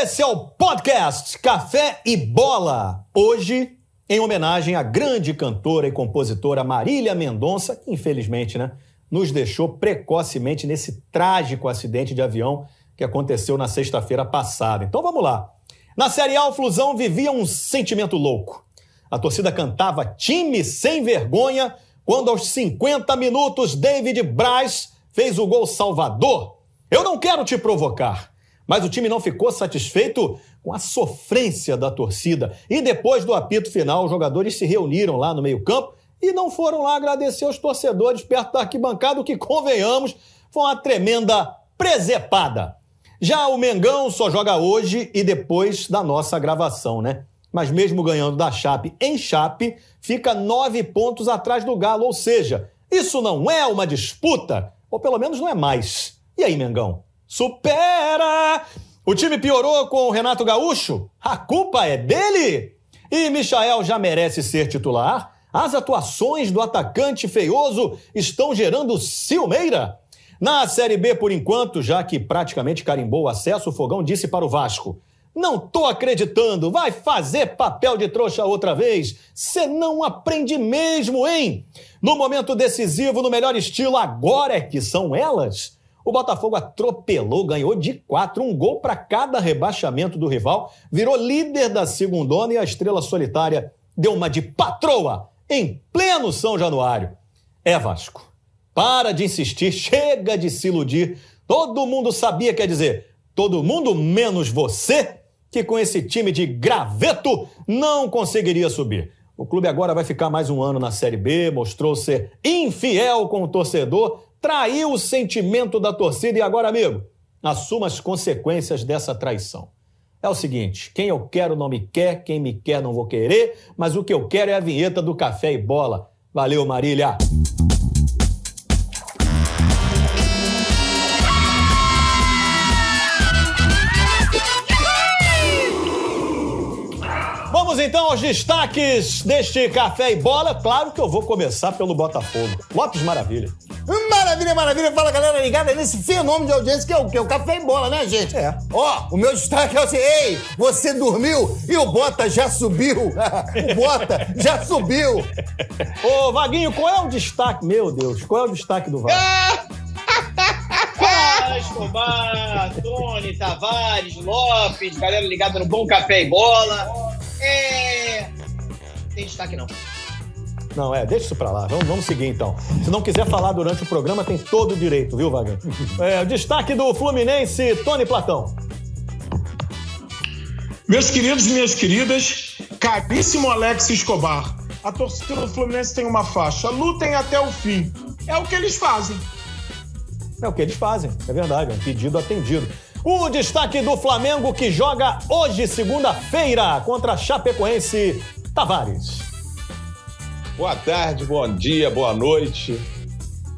Esse é o podcast Café e Bola. Hoje, em homenagem à grande cantora e compositora Marília Mendonça, que infelizmente, né, nos deixou precocemente nesse trágico acidente de avião que aconteceu na sexta-feira passada. Então vamos lá. Na Série A, o Flusão vivia um sentimento louco. A torcida cantava time sem vergonha quando aos 50 minutos David Braz fez o gol salvador. Eu não quero te provocar, mas o time não ficou satisfeito com a sofrência da torcida. E depois do apito final, os jogadores se reuniram lá no meio-campo e não foram lá agradecer os torcedores perto da arquibancada, o que, convenhamos, foi uma tremenda presepada. Já o Mengão só joga hoje e depois da nossa gravação, né? Mas mesmo ganhando da Chape em Chape, fica nove pontos atrás do Galo, ou seja, isso não é uma disputa, ou pelo menos não é mais. E aí, Mengão? Supera! O time piorou com o Renato Gaúcho? A culpa é dele? E Michael já merece ser titular? As atuações do atacante feioso estão gerando ciumeira? Na Série B, por enquanto, já que praticamente carimbou o acesso, o Fogão disse para o Vasco: Não tô acreditando, vai fazer papel de trouxa outra vez. Você não aprende mesmo, hein? No momento decisivo, no melhor estilo, agora é que são elas. O Botafogo atropelou, ganhou de quatro, um gol para cada rebaixamento do rival, virou líder da segundona e a estrela solitária deu uma de patroa em pleno São Januário. É Vasco. Para de insistir, chega de se iludir. Todo mundo sabia, quer dizer, todo mundo menos você, que com esse time de graveto não conseguiria subir. O clube agora vai ficar mais um ano na Série B, mostrou ser infiel com o torcedor, traiu o sentimento da torcida e agora, amigo, assuma as consequências dessa traição. É o seguinte: quem eu quero não me quer, quem me quer não vou querer, mas o que eu quero é a vinheta do café e bola. Valeu, Marília! Então aos destaques deste Café e Bola. Claro que eu vou começar pelo Botafogo. Lopes Maravilha. Maravilha, maravilha. Fala, galera ligada nesse fenômeno de audiência que é o que? O Café e Bola, né, gente? É. Ó, o meu destaque é o assim, ei, você dormiu e o Bota já subiu. o Bota já subiu. Ô, Vaguinho, qual é o destaque? Meu Deus, qual é o destaque do? Fala, Escobar, Tony, Tavares, Lopes, galera ligada no Bom Café e Bola. É. Tem destaque não. Não, é, deixa isso pra lá. Vamos, vamos seguir então. Se não quiser falar durante o programa, tem todo o direito, viu, Vaguinho? É, o destaque do Fluminense, Tony Platão. Meus queridos e minhas queridas, caríssimo Alex Escobar, a torcida do Fluminense tem uma faixa, lutem até o fim. É o que eles fazem. É o que eles fazem, é verdade, é um pedido atendido. O destaque do Flamengo que joga hoje, segunda-feira, contra a Chapecoense, Tavares. Boa tarde, bom dia, boa noite.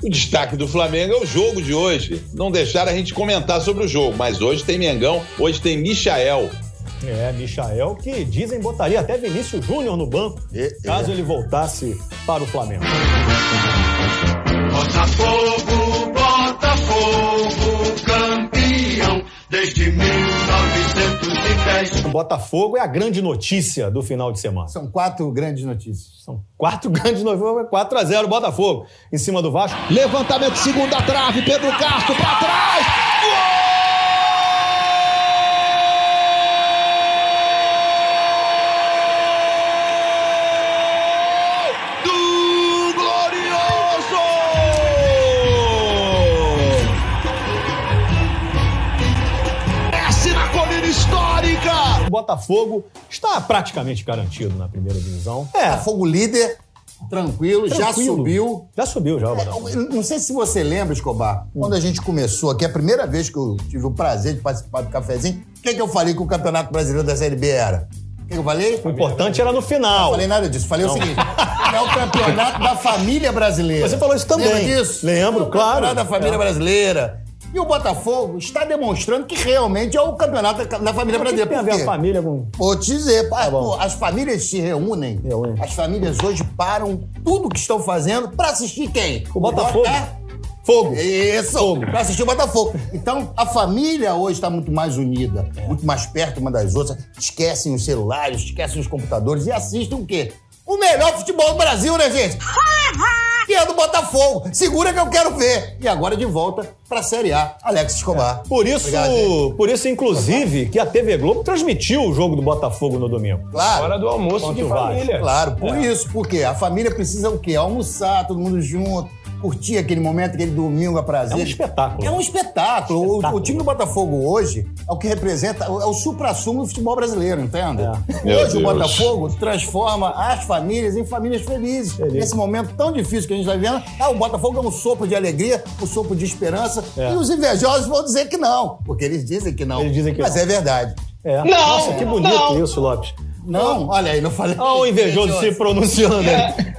O destaque do Flamengo é o jogo de hoje. Não deixaram a gente comentar sobre o jogo, mas hoje tem Mengão, hoje tem Michael. É, Michael, que dizem botaria até Vinícius Júnior no banco, É, caso ele voltasse para o Flamengo. Botafogo, Botafogo, desde 1910. O Botafogo é a grande notícia do final de semana. São quatro grandes notícias. São quatro grandes notícias, 4 a 0 Botafogo em cima do Vasco. Levantamento, segunda trave, Pedro Castro pra trás. Gol! Botafogo está praticamente garantido na primeira divisão. É, Botafogo líder, tranquilo, já Tranquilo. subiu. já subiu já o Botafogo. Eu Não sei se você lembra, Escobar, quando a gente começou aqui, a primeira vez que eu tive o prazer de participar do cafezinho, o que, que eu falei que o Campeonato Brasileiro da Série B era? O que, eu falei? O importante era no Não final. falei nada disso. Falei o seguinte: é o campeonato da família brasileira. Você falou isso também. Lembra disso? Lembro, É o claro. Campeonato da família É. brasileira. E o Botafogo está demonstrando que realmente é o campeonato da família brasileira. tem a Por ver quê? a família com. Vou te dizer, Tá pô, as famílias se reúnem, Reúnem. as famílias hoje param tudo que estão fazendo pra assistir quem? O Botafogo. Bota- Fogo. Isso, Fogo. pra assistir o Botafogo. Então, a família hoje está muito mais unida, É. muito mais perto uma das outras. Esquecem os celulares, esquecem os computadores e assistem o quê? O melhor futebol do Brasil, né, gente? Que é do Botafogo. Segura que eu quero ver. E agora de volta pra Série A, Alex Escobar. Por isso, Obrigado, por isso, inclusive, que a TV Globo transmitiu o jogo do Botafogo no domingo. Claro. Hora do almoço de família. Claro, por isso. Porque a família precisa o quê? Almoçar, todo mundo junto, curtir aquele momento, aquele domingo a prazer. É um espetáculo. É um espetáculo. O- Espetáculo. O, time do Botafogo hoje é o que representa, é o supra-sumo do futebol brasileiro, entende? É. Hoje o Deus. Botafogo transforma as famílias em famílias felizes. Feliz. Nesse momento tão difícil que a gente está vivendo, ah, o Botafogo é um sopro de alegria, um sopro de esperança. É. E os invejosos vão dizer que não, porque eles dizem que não. Eles dizem que Mas não. é verdade. É. Não, Nossa, que bonito não. isso, Lopes. Não, olha aí, não falei. Olha o invejoso se pronunciando aí.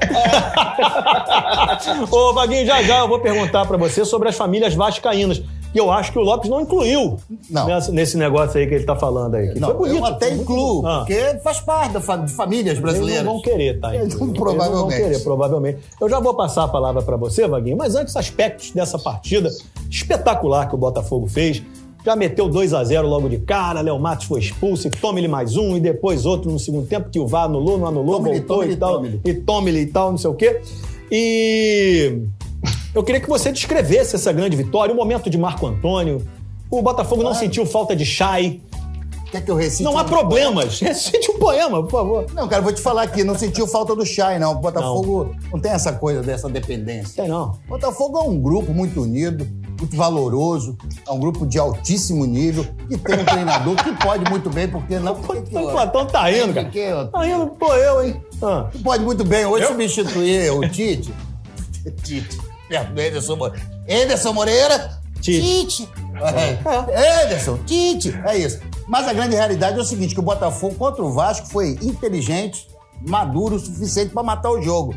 Ô, Vaguinho, já já eu vou perguntar pra você sobre as famílias vascaínas. Que eu acho que o Lopes não incluiu Não. nessa- nesse negócio aí que ele tá falando aí. Não, foi bonito. eu até incluo. Ah. porque faz parte da de famílias Eles brasileiras. não vão querer, tá? Eles provavelmente. Eles não vão querer, provavelmente. Eu já vou passar a palavra pra você, Vaguinho, mas antes, aspectos dessa partida espetacular que o Botafogo fez. Já meteu 2 a 0 logo de cara, Léo Matos foi expulso, e tome-lhe mais um, e depois outro no segundo tempo, que o VAR anulou, não anulou, Tome-lhe, voltou tome-lhe, e tal. tome-lhe. E tome-lhe e tal, não sei o quê. E eu queria que você descrevesse essa grande vitória, o momento de Marco Antônio. O Botafogo não sentiu falta de Chay. Quer que eu recite? Não há um- problemas. Recite um poema, por favor. Não, cara, vou te falar aqui, não sentiu falta do Chay, não. O Botafogo não. tem essa coisa dessa dependência. Tem não. O Botafogo é um grupo muito unido, muito valoroso, é um grupo de altíssimo nível, que tem um treinador que pode muito bem, porque não. Porque, que- O Platão tá rindo, cara. que- Tá rindo, pô, eu, hein? Ah. que pode muito bem hoje substituir o Tite. Tite, perto do Ederson Moreira. Ederson Moreira, Tite. Tite. É. Ederson, Tite. É isso. Mas a grande realidade é o seguinte, que o Botafogo contra o Vasco foi inteligente, maduro o suficiente para matar o jogo.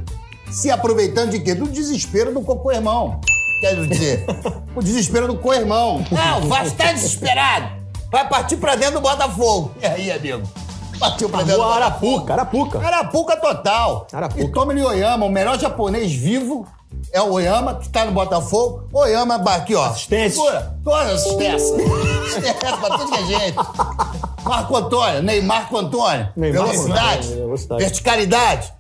Se aproveitando de quê? Do desespero do cocô irmão. Quer dizer, o desespero do co-irmão. Ah, o Vasco tá desesperado. Vai partir pra dentro do Botafogo. E aí, amigo? Partiu pra dentro do Botafogo. Arapuca, Arapuca. Arapuca total. Arapuca. E Tommy Oyama, o melhor japonês vivo, é o Oyama, que tá no Botafogo. Oyama, aqui, ó. Assistência. Segura, todas as assistências. Assistência pra tudo que é gente. Marco Antônio, Neymar Marco Antônio. Neymar velocidade, Antônio, velocidade. verticalidade,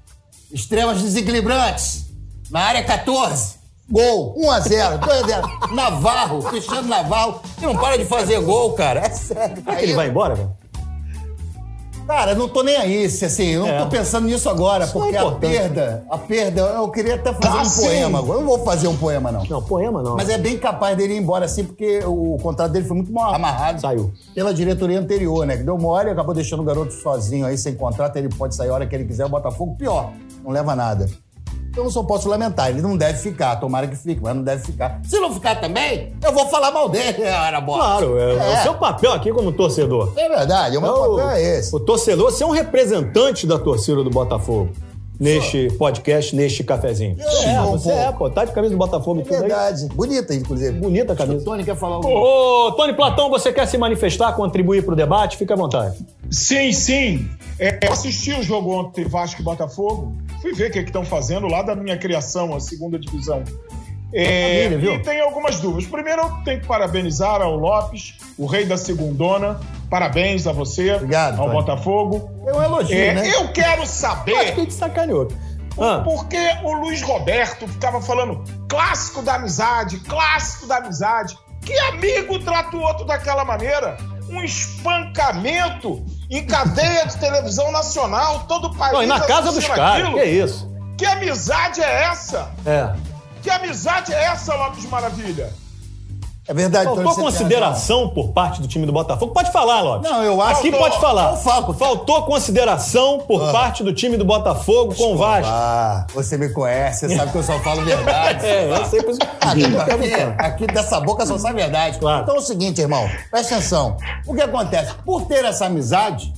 extremas desequilibrantes. Na área 14. Gol, 1x0, 2x0. Navarro, Cristiano Navarro, que não para de fazer gol, cara. É sério. Será que ele vai embora, velho? Cara, não tô nem aí, assim, eu não É. tô pensando nisso agora, Isso é porque a importante. perda, a perda, eu queria até fazer Ah, um sim. poema agora. Eu não vou fazer um poema, não. Não, poema não. Mas é bem capaz dele ir embora assim, porque o contrato dele foi muito mal amarrado. Saiu. Pela diretoria anterior, né? Que deu mole e acabou deixando o garoto sozinho aí, sem contrato. Ele pode sair a hora que ele quiser. O Botafogo, pior, não leva nada. Então eu só posso lamentar. Ele não deve ficar. Tomara que fique, mas não deve ficar. Se não ficar também, eu vou falar mal dele, era bola. Claro, é, é o seu papel aqui como torcedor. É verdade, o meu o, papel é esse. O torcedor, você é um representante da torcida do Botafogo. Neste podcast, neste cafezinho. É, você pouco. é, pô. Tá de camisa do Botafogo e É tudo aí. verdade. Bonita, inclusive. Bonita a camisa. O Tony quer falar algo. Ô, Tony Platão, você quer se manifestar, contribuir pro debate? Fica à vontade. Sim, sim. É, eu assisti o jogo ontem, Vasco e Botafogo. Fui ver o que estão fazendo lá da minha criação, a segunda divisão. É, Maravilha, viu? e tem algumas dúvidas. Primeiro, eu tenho que parabenizar ao Lopes, o rei da segundona. Parabéns a você, Obrigado, ao Tony. Botafogo. É um elogio, É, né? Eu quero Acho que saber a gente sacaneou. Ah, por que o Luiz Roberto ficava falando clássico da amizade, clássico da amizade. Que amigo trata o outro daquela maneira? Um espancamento em cadeia de televisão nacional, todo o país. não, e na casa dos caras, que isso? Que amizade é essa? É. Que amizade é essa, Lopes Maravilha? É verdade, Faltou tem consideração por parte do time do Botafogo? Pode falar, Lopes. Não, eu acho Aqui que- pode falar. Eu falo, porque- Faltou consideração por parte do time do Botafogo com o Vasco. Ah, você me conhece, você sabe que eu só falo verdade. É, eu sei por isso. Aqui, Tô aqui, perguntando. aqui dessa boca só sai verdade. Claro. Então é o seguinte, irmão, presta atenção. O que acontece? Por ter essa amizade,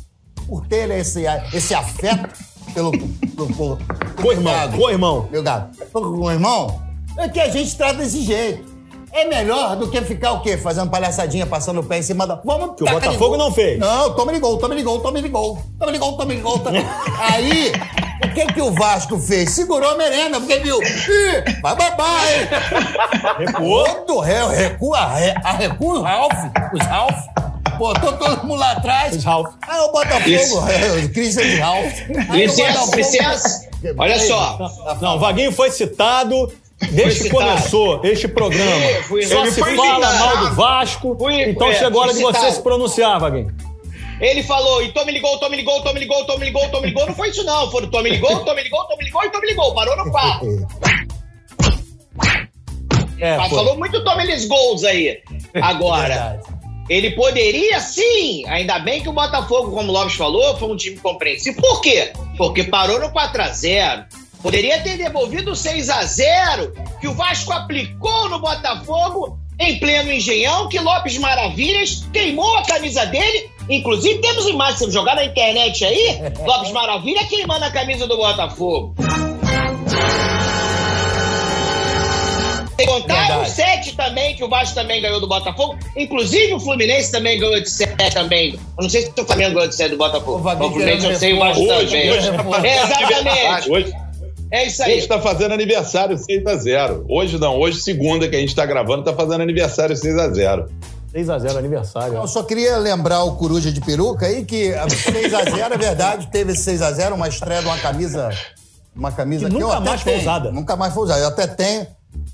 por ter esse, esse afeto pelo. pelo, pelo Co-irmão, gado, co-irmão. Meu gado. Com o irmão, é que a gente trata desse jeito. É melhor do que ficar o quê? Fazendo palhaçadinha, passando o pé em cima da. Vamos Que o Botafogo não fez. Não, toma de gol, toma de gol, toma de gol. Toma de gol, toma de gol. Aí, o que, que o Vasco fez? Segurou a merenda, porque viu. Ih, vai babar, hein? Recuou. Todo réu, recua, a recua os Ralph, os Ralph. Botou todo mundo lá atrás. Os Ralph. Aí o Botafogo, Isso. é, o Christian de Ralph. Aí Licença, licença. Olha só. Não, Vaguinho foi citado desde que começou este programa. Fui- fui- Só ele se fala citado. mal do Vasco. Fui- então é, chegou a hora de você se pronunciar, Vaguinho. Ele falou, e Tome ligou, Tome ligou, Tome ligou, Tome ligou, Tome ligou. Não foi isso, não. Foram Tome ligou, Tome ligou, Tome ligou e Tome ligou. Parou no quarto. É, Mas falou muito Tome eles gols aí. Agora, ele poderia sim. Ainda bem que o Botafogo, como o Lopes falou, foi um time compreensivo. Por quê? Porque parou no 4x0. Poderia ter devolvido o 6x0 que o Vasco aplicou no Botafogo em pleno engenhão, que Lopes Maravilhas queimou a camisa dele. Inclusive, temos imagens, se jogar na internet aí, Lopes Maravilha queimando a camisa do Botafogo. Contar o Verdade. 7 também, que o Vasco também ganhou do Botafogo. Inclusive o Fluminense também ganhou de 7 também. Eu não sei se o Flamengo ganhou de 7 do Botafogo. O o Fluminense eu sei, o Vasco Hoje, também. hoje fazendo É, exatamente. Hoje, É isso hoje aí. tá fazendo aniversário 6x0. Hoje não, hoje segunda que a gente tá gravando, tá fazendo aniversário 6x0. 6x0 aniversário. Eu só queria lembrar o Coruja de Peruca aí que a 6x0 é verdade, teve esse 6x0, uma estreia de uma camisa. Uma camisa Que que, eu nunca até mais foi usada. Nunca mais foi usada. Eu até tenho.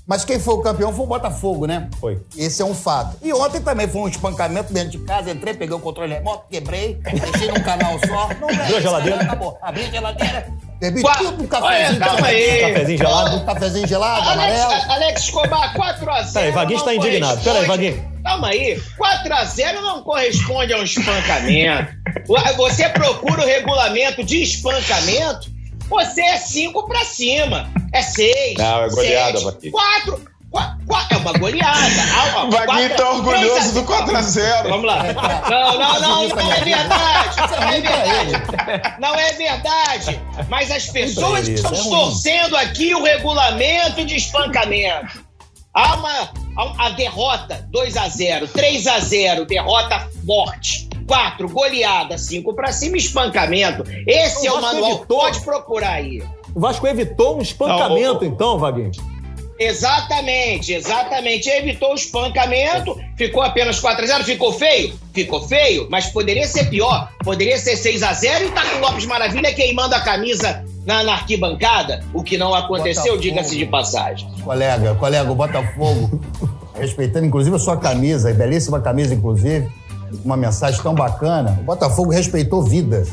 Mas quem foi o campeão foi o Botafogo, né? Foi. Esse é um fato. E ontem também foi um espancamento dentro de casa. Entrei, peguei o controle remoto, quebrei, deixei num canal só. Não Abriu a geladeira? Acabou. Abri a geladeira, bebi Qua- tudo, um cafezinho. Olha, calma aí. Cafezinho gelado. Um cafezinho gelado, Alex, amarelo. Alex Escobar, 4x0. Peraí, Vaguinho está indignado. Peraí, Vaguinho. Calma aí. 4x0 não corresponde a um espancamento. Você procura o regulamento de espancamento, você é 5 pra cima. É 6. Não, é goleada, Vaguinho. 4. É uma goleada. Ah, O Vaguinho tá orgulhoso do 4x0. Vamos lá. Não, não, não, não é verdade. Não é pra verdade. Não é verdade. Mas as pessoas ele, estão é torcendo aqui o regulamento de espancamento. Há uma a derrota 2 a 0 3 a 0 derrota forte. 4, goleada, 5 pra cima, espancamento. Esse O é o manual. evitou. Pode procurar aí. O Vasco evitou um espancamento, Não, o- então, Vaguinho. Exatamente, exatamente. Evitou o espancamento, ficou apenas 4x0. Ficou feio? Ficou feio, mas poderia ser pior. Poderia ser 6x0 e tá com o Lopes Maravilha queimando a camisa na, na arquibancada, o que não aconteceu, diga-se de passagem. Colega, colega, o Botafogo, respeitando inclusive a sua camisa, a belíssima camisa, inclusive, uma mensagem tão bacana. O Botafogo respeitou vidas.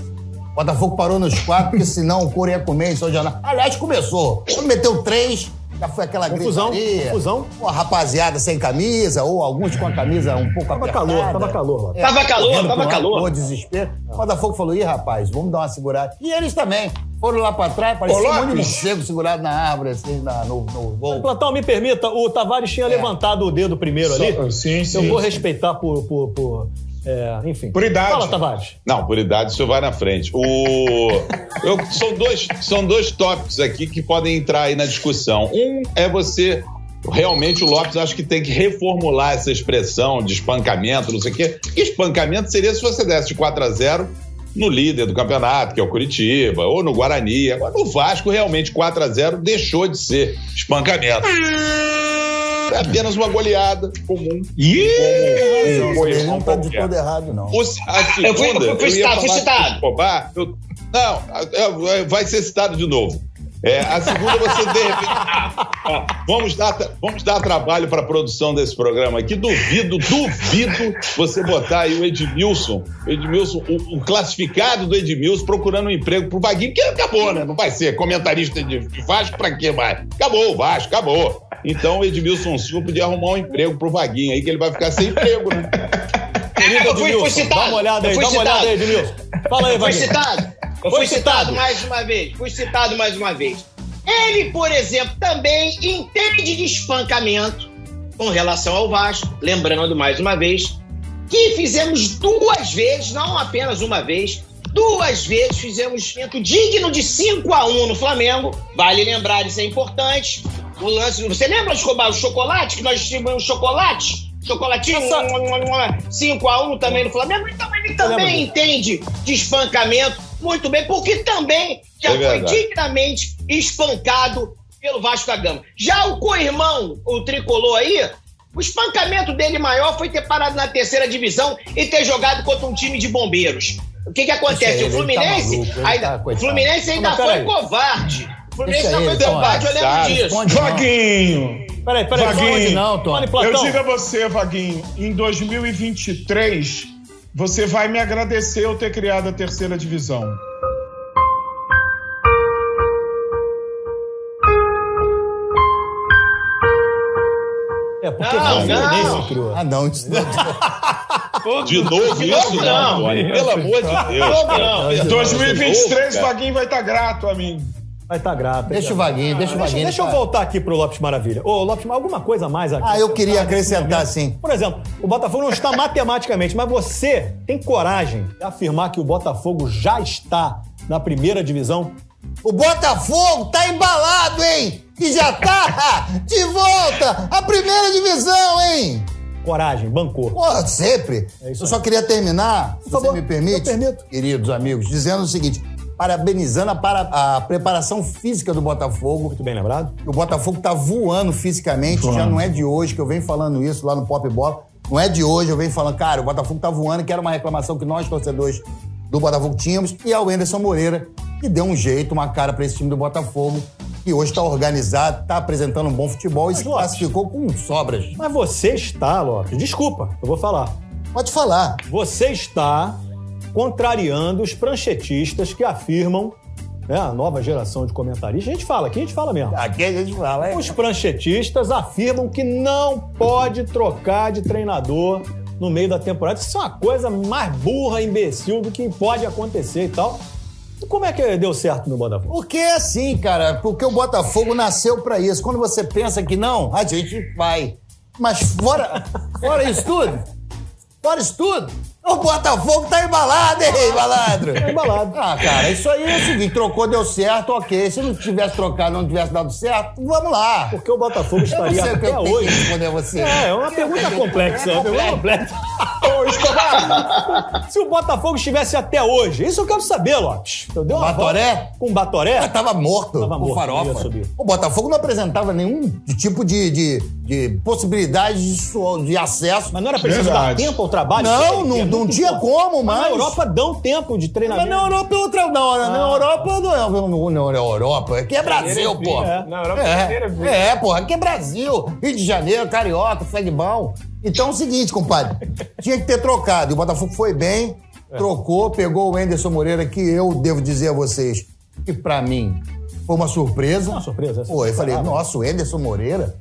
O Botafogo parou nos quatro, porque senão o couro ia comer em São Januário. Aliás, começou. Quando meteu três, já foi aquela Confusão, gritaria. confusão. Uma rapaziada sem camisa, ou alguns com a camisa um pouco Tava apertada. calor, tava calor lá. Tava calor, tava calor. pô, desespero. O Botafogo falou, ih, rapaz, vamos dar uma segurada. E eles também. Foram lá pra trás, parecia um monte de Lopes. morcego segurado na árvore, assim, na- no, no gol. Platão, me permita, o Tavares tinha levantado o dedo primeiro ali. Só- sim, Eu sim, vou sim. respeitar por. por, por, é, enfim. Por idade. Fala, Tavares. Não, por idade, isso vai na frente. O... eu- são, dois, são dois tópicos aqui que podem entrar aí na discussão. Um é você. Realmente o Lopes acho que tem que reformular essa expressão de espancamento, não sei o quê. Que espancamento seria se você desse de 4 a 0 no líder do campeonato, que é o Curitiba, ou no Guarani. Agora, no Vasco, realmente 4 a 0 deixou de ser espancamento. É apenas uma goleada comum. Não, Como- não tá de todo errado, não. O, a segunda, Eu fui- eu fui citado, fui citado. do Escobar, eu- não, vai ser citado de novo. É, a segunda você de repente. Ó, vamos, dar, vamos dar trabalho para a produção desse programa aqui. Duvido, duvido você botar aí o Edmilson, o Edmilson, o, o classificado do Edmilson procurando um emprego pro Vaguinho, porque acabou, né? Não vai ser comentarista de, de Vasco pra quê mais? Acabou o Vasco, acabou. Então o Edmilson Silva podia arrumar um emprego pro Vaguinho aí, que ele vai ficar sem emprego, né? Querido eu fui- fui Edmilson, dá uma olhada aí, fui dui uma olhada aí. Edmilson. Fala aí, Fui Vaguinho. citado. Eu Foi fui citado citado. mais uma vez. Fui citado mais uma vez. Ele, por exemplo, também entende de espancamento com relação ao Vasco. Lembrando mais uma vez que fizemos duas vezes, não apenas uma vez, duas vezes fizemos evento digno de 5 a 1 no Flamengo. Vale lembrar, isso é importante. O lance, você lembra Escobar, o chocolate que nós tínhamos um chocolate? Chocolatinho, Essa- 5 a 1 também no Flamengo. Então ele também entende de espancamento muito bem, porque também já É foi dignamente espancado pelo Vasco da Gama. Já o co-irmão, o tricolor aí, o espancamento dele maior foi ter parado na terceira divisão e ter jogado contra um time de bombeiros. O que que acontece? Aí, o Fluminense, ele tá maluco, ainda, tá, o. Fluminense ainda Mas foi peraí. covarde. Fluminense aí, foi covarde, eu lembro disso. Não. Vaguinho, Peraí, peraí, Vaguinho. Não, Tom. Tony eu digo a você, Vaguinho, em 2023, você vai me agradecer eu ter criado a terceira divisão. É, porque Não, Fluminense não. que criou. Ah, não. Isso não. De novo isso, não, não. Pelo amor de Deus. Não, não. Em 2023, Vaguinho vai estar grato a mim. Vai estar grato. Deixa o Vaguinho, deixa o Deixa, Vaguinho. deixa eu tá- voltar aqui pro Lopes Maravilha. Ô, Lopes, alguma coisa a mais aqui? Ah, eu queria acrescentar, sim. Por exemplo, o Botafogo não está matematicamente, mas você tem coragem de afirmar que o Botafogo já está na primeira divisão? O Botafogo tá embalado, hein? E já tá de volta à primeira divisão, hein? Coragem, bancou. Porra, sempre. É isso eu só queria terminar, se favor, você me permite, eu permito. queridos amigos, dizendo o seguinte: parabenizando a, para- a preparação física do Botafogo. Muito bem lembrado? O Botafogo tá voando fisicamente, já não é de hoje que eu venho falando isso lá no Pop Bola. Não é de hoje, eu venho falando, cara, o Botafogo tá voando, que era uma reclamação que nós, torcedores do Botafogo, tínhamos, e é o Anderson Moreira, que deu um jeito, uma cara pra esse time do Botafogo, que hoje tá organizado, tá apresentando um bom futebol e Mas, se Lopes. classificou com sobras. Mas você está, Lopes, desculpa, eu vou falar. Pode falar. Você está contrariando os pranchetistas que afirmam, né, a nova geração de comentaristas. A gente fala, aqui a gente fala mesmo. Aqui a gente fala, é. Os pranchetistas afirmam que não pode trocar de treinador no meio da temporada. Isso é uma coisa mais burra, imbecil do que pode acontecer e tal. Como é que deu certo no Botafogo? Porque é assim, cara, porque o Botafogo nasceu pra isso. Quando você pensa que não, a gente vai. Mas fora, fora isso tudo, fora isso tudo, o Botafogo tá embalado, hein, malandro? Tá embalado. Ah, cara, isso aí é o seguinte, trocou, deu certo, ok. Se não tivesse trocado, não tivesse dado certo, vamos lá. Porque o Botafogo Eu não estaria que até eu tenho que hoje. responder você. É, é uma pergunta complexa, é uma pergunta complexa. Ô, Escobar, Se o Botafogo estivesse até hoje, isso eu quero saber, Lopes. Eu uma Batoré? Com o Batoré? Ah, tava morto Tava morto, farofa. O Botafogo não apresentava nenhum tipo de, de, de possibilidade de, de acesso. Mas não era preciso dar Verdade. tempo ao trabalho? Não, Que é não, muito tinha bom. como Mas mais. na Europa dão tempo de Mas treinamento. na Europa é outra. Na Ah. Europa não é, não, não é Europa. Aqui é Brasil, pô. é. Na Europa é. É, é, porra. Aqui é Brasil. Rio de Janeiro, Carioca, bom. Então é o seguinte, compadre. Tinha que ter trocado. E o Botafogo foi bem, É. trocou, pegou o Enderson Moreira, que eu devo dizer a vocês que pra mim foi uma surpresa. Uma surpresa, essa Pô, eu falei, nossa, o Enderson Moreira?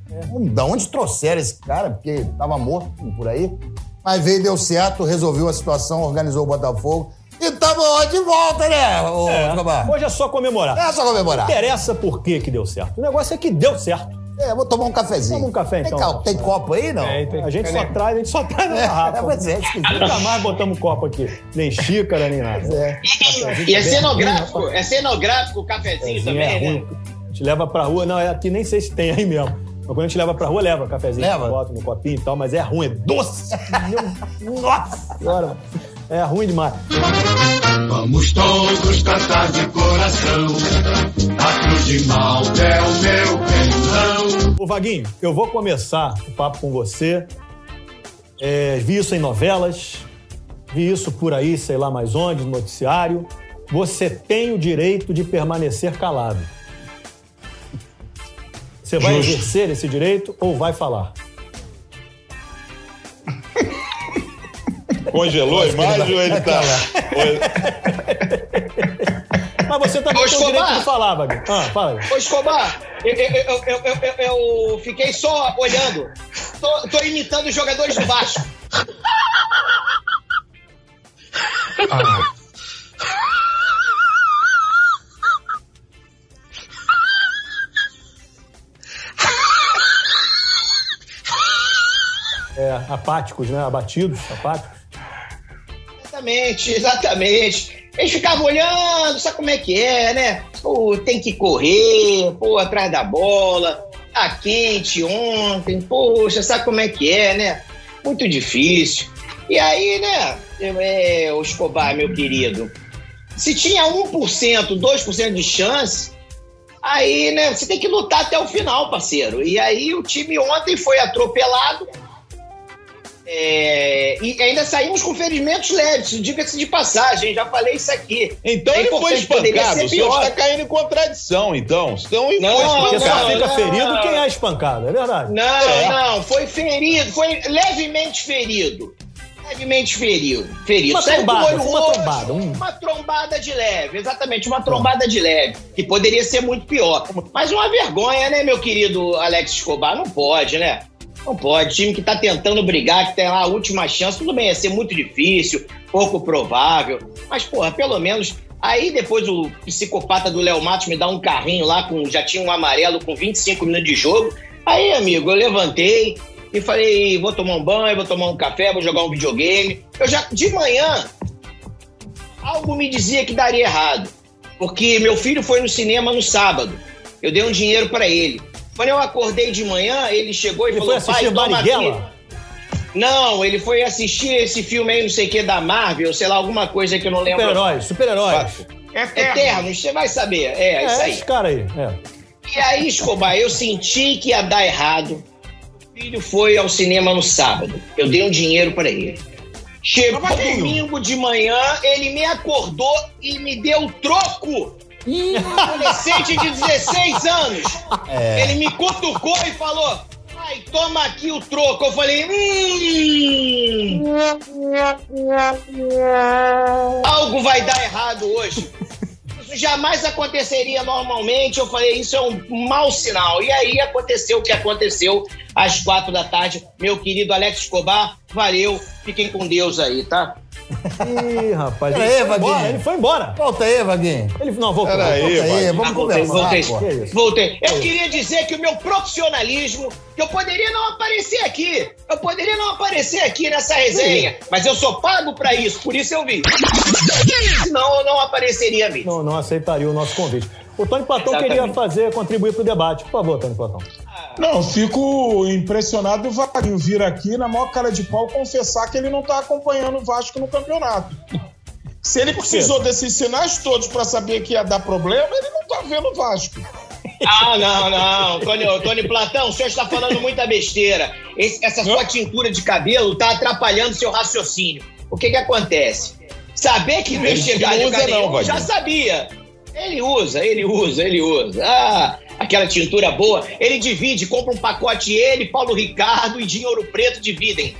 Da onde trouxeram esse cara? Porque tava morto por aí. Mas veio, deu certo, resolveu a situação, organizou o Botafogo. E tamo de volta, né, ô É. Hoje é só comemorar. É só comemorar. Não interessa por que que deu certo. O negócio é que deu certo. É, vou tomar um cafezinho. Toma um café, então. Tem, cal- tem copo aí, não? É, tem- A gente só traz, a gente só traz na É, garrafa. pois é, esquisito. Nunca mais botamos copo aqui. Nem xícara, nem nada. É. E é cenográfico, é cenográfico o cafezinho Cafezinho também, é né? ruim. A gente leva pra rua, não, é aqui nem sei se tem aí mesmo. Mas quando a gente leva pra rua, leva cafezinho, Leva? bota no copinho e tal, mas é ruim, é doce. Meu- Nossa senhora, é ruim demais. Vamos todos cantar de coração. A cruz de Malta é o meu pendão. Ô, Vaguinho, eu vou começar o papo com você. É, vi isso em novelas, vi isso por aí, sei lá mais onde, no noticiário. Você tem o direito de permanecer calado. Você vai Justo. exercer esse direito ou vai falar? Congelou a imagem ou ele tá. Mas você também Ô, tem o direito de falar, Vaguinho. Ah, fala. Ô, Escobar, eu, eu, eu, eu, eu- eu fiquei só olhando. Tô, tô imitando os jogadores do Vasco. É, apáticos, né? Abatidos, apáticos. Exatamente, exatamente. Eles ficavam olhando, sabe como é que é, né? Pô, tem que correr, pô, atrás da bola. Tá quente ontem, poxa, sabe como é que é, né? Muito difícil. E aí, né, é, o Escobar, meu querido, se tinha 1%, 2% de chance, aí, né, você tem que lutar até o final, parceiro. E aí o time ontem foi atropelado. É, e ainda saímos com ferimentos leves, diga-se de passagem, já falei isso aqui. Então É ele foi espancado. O senhor está caindo em contradição, então. Então ele Não, foi Porque espancado. o cara não, fica não, ferido, não. quem é espancado, é verdade. Não, É. não, foi ferido, foi levemente ferido. Levemente ferido. ferido. Uma Saiu trombada, olho uma roxo, trombada, um- Uma trombada de leve, exatamente, uma trombada de leve, que poderia ser muito pior. Mas uma vergonha, né, meu querido Alex Escobar? Não pode, né? Não pode. Time que tá tentando brigar, que tem lá a última chance, tudo bem, ia ser muito difícil, pouco provável. Mas, porra, pelo menos. Aí depois o psicopata do Léo Matos me dá um carrinho lá, com já tinha um amarelo com 25 minutos de jogo. Aí, amigo, eu levantei e falei: vou tomar um banho, vou tomar um café, vou jogar um videogame. Eu já, de manhã, algo me dizia que daria errado. Porque meu filho foi no cinema no sábado. Eu dei um dinheiro pra ele. Quando eu acordei de manhã, ele chegou e Ele falou: foi assistir pai, toma aqui. Marighella? Não, ele foi assistir esse filme aí, não sei o que, da Marvel, sei lá, alguma coisa que eu não lembro. Super-heróis, super-heróis. Eterno. Eternos, você vai saber. É, É, isso aí. esse cara aí. É. E aí, Escobar, eu senti que ia dar errado. O filho foi ao cinema no sábado. Eu dei um dinheiro pra ele. Chegou domingo de manhã, ele me acordou e me deu troco. Um adolescente de 16 anos. Ele me cutucou e falou: Pai, toma aqui o troco. Eu falei: Hum. Algo vai dar errado hoje. Isso jamais aconteceria normalmente. Eu falei, isso é um mau sinal. E aí aconteceu o que aconteceu às quatro da tarde. Meu querido Alex Escobar, valeu. Fiquem com Deus aí, tá? Ih, rapaz. Pera ele, aí, foi embora, ele foi embora. Volta aí, Vaguinho. Ele não voltou. Pera aí, Volta aí, vamos Ah, voltei, conversar, voltei. Que isso? Voltei. Eu queria dizer que o meu profissionalismo, que eu poderia não aparecer aqui. Eu poderia não aparecer aqui nessa resenha. Mas eu sou pago pra isso, por isso eu vim. Senão eu não apareceria mesmo. Não, não aceitaria o nosso convite. O Tony Platão Exatamente. queria fazer, contribuir pro debate. Por favor, Tony Platão. Não, fico impressionado do Vaguinho vir aqui na maior cara de pau confessar que ele não tá acompanhando o Vasco no campeonato. Se ele precisou desses sinais todos pra saber que ia dar problema, ele não tá vendo o Vasco. Ah, não, não. Tony, Tony Platão, o senhor está falando muita besteira. Esse- essa sua tintura de cabelo está atrapalhando seu raciocínio. O que que acontece? Saber que não ia Ele chegar não usa não, já sabia. Ele usa, ele usa, ele usa. Ah, aquela tintura boa. Ele divide, compra um pacote ele, Paulo Ricardo e Dinho Ouro Preto dividem.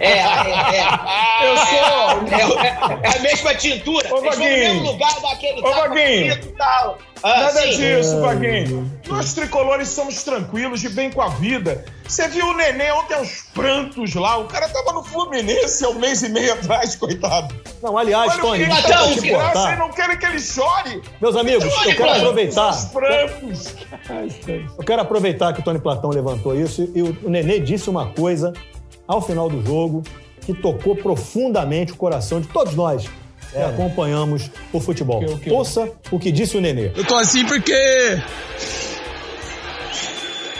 É, é, é. Eu sou. É, é- é a mesma tintura. Ô, Eles no mesmo lugar daquele Ô, Vaguinho. tal. Ah, Nada sim. disso, Vaguinho. Nós tricolores somos tranquilos, de bem com a vida. Você viu o Nenê ontem aos prantos lá. O cara tava no Fluminense há um mês e meio atrás, coitado. Não, aliás, Olha Tony, te e cortar. não querem que ele chore. Meus amigos, eu quero aproveitar. Os prantos. Eu quero aproveitar que o Tony Platão levantou isso e o o Nenê disse uma coisa ao final do jogo que tocou profundamente o coração de todos nós que acompanhamos o futebol. Ouça o que disse o Nenê. Eu tô assim porque.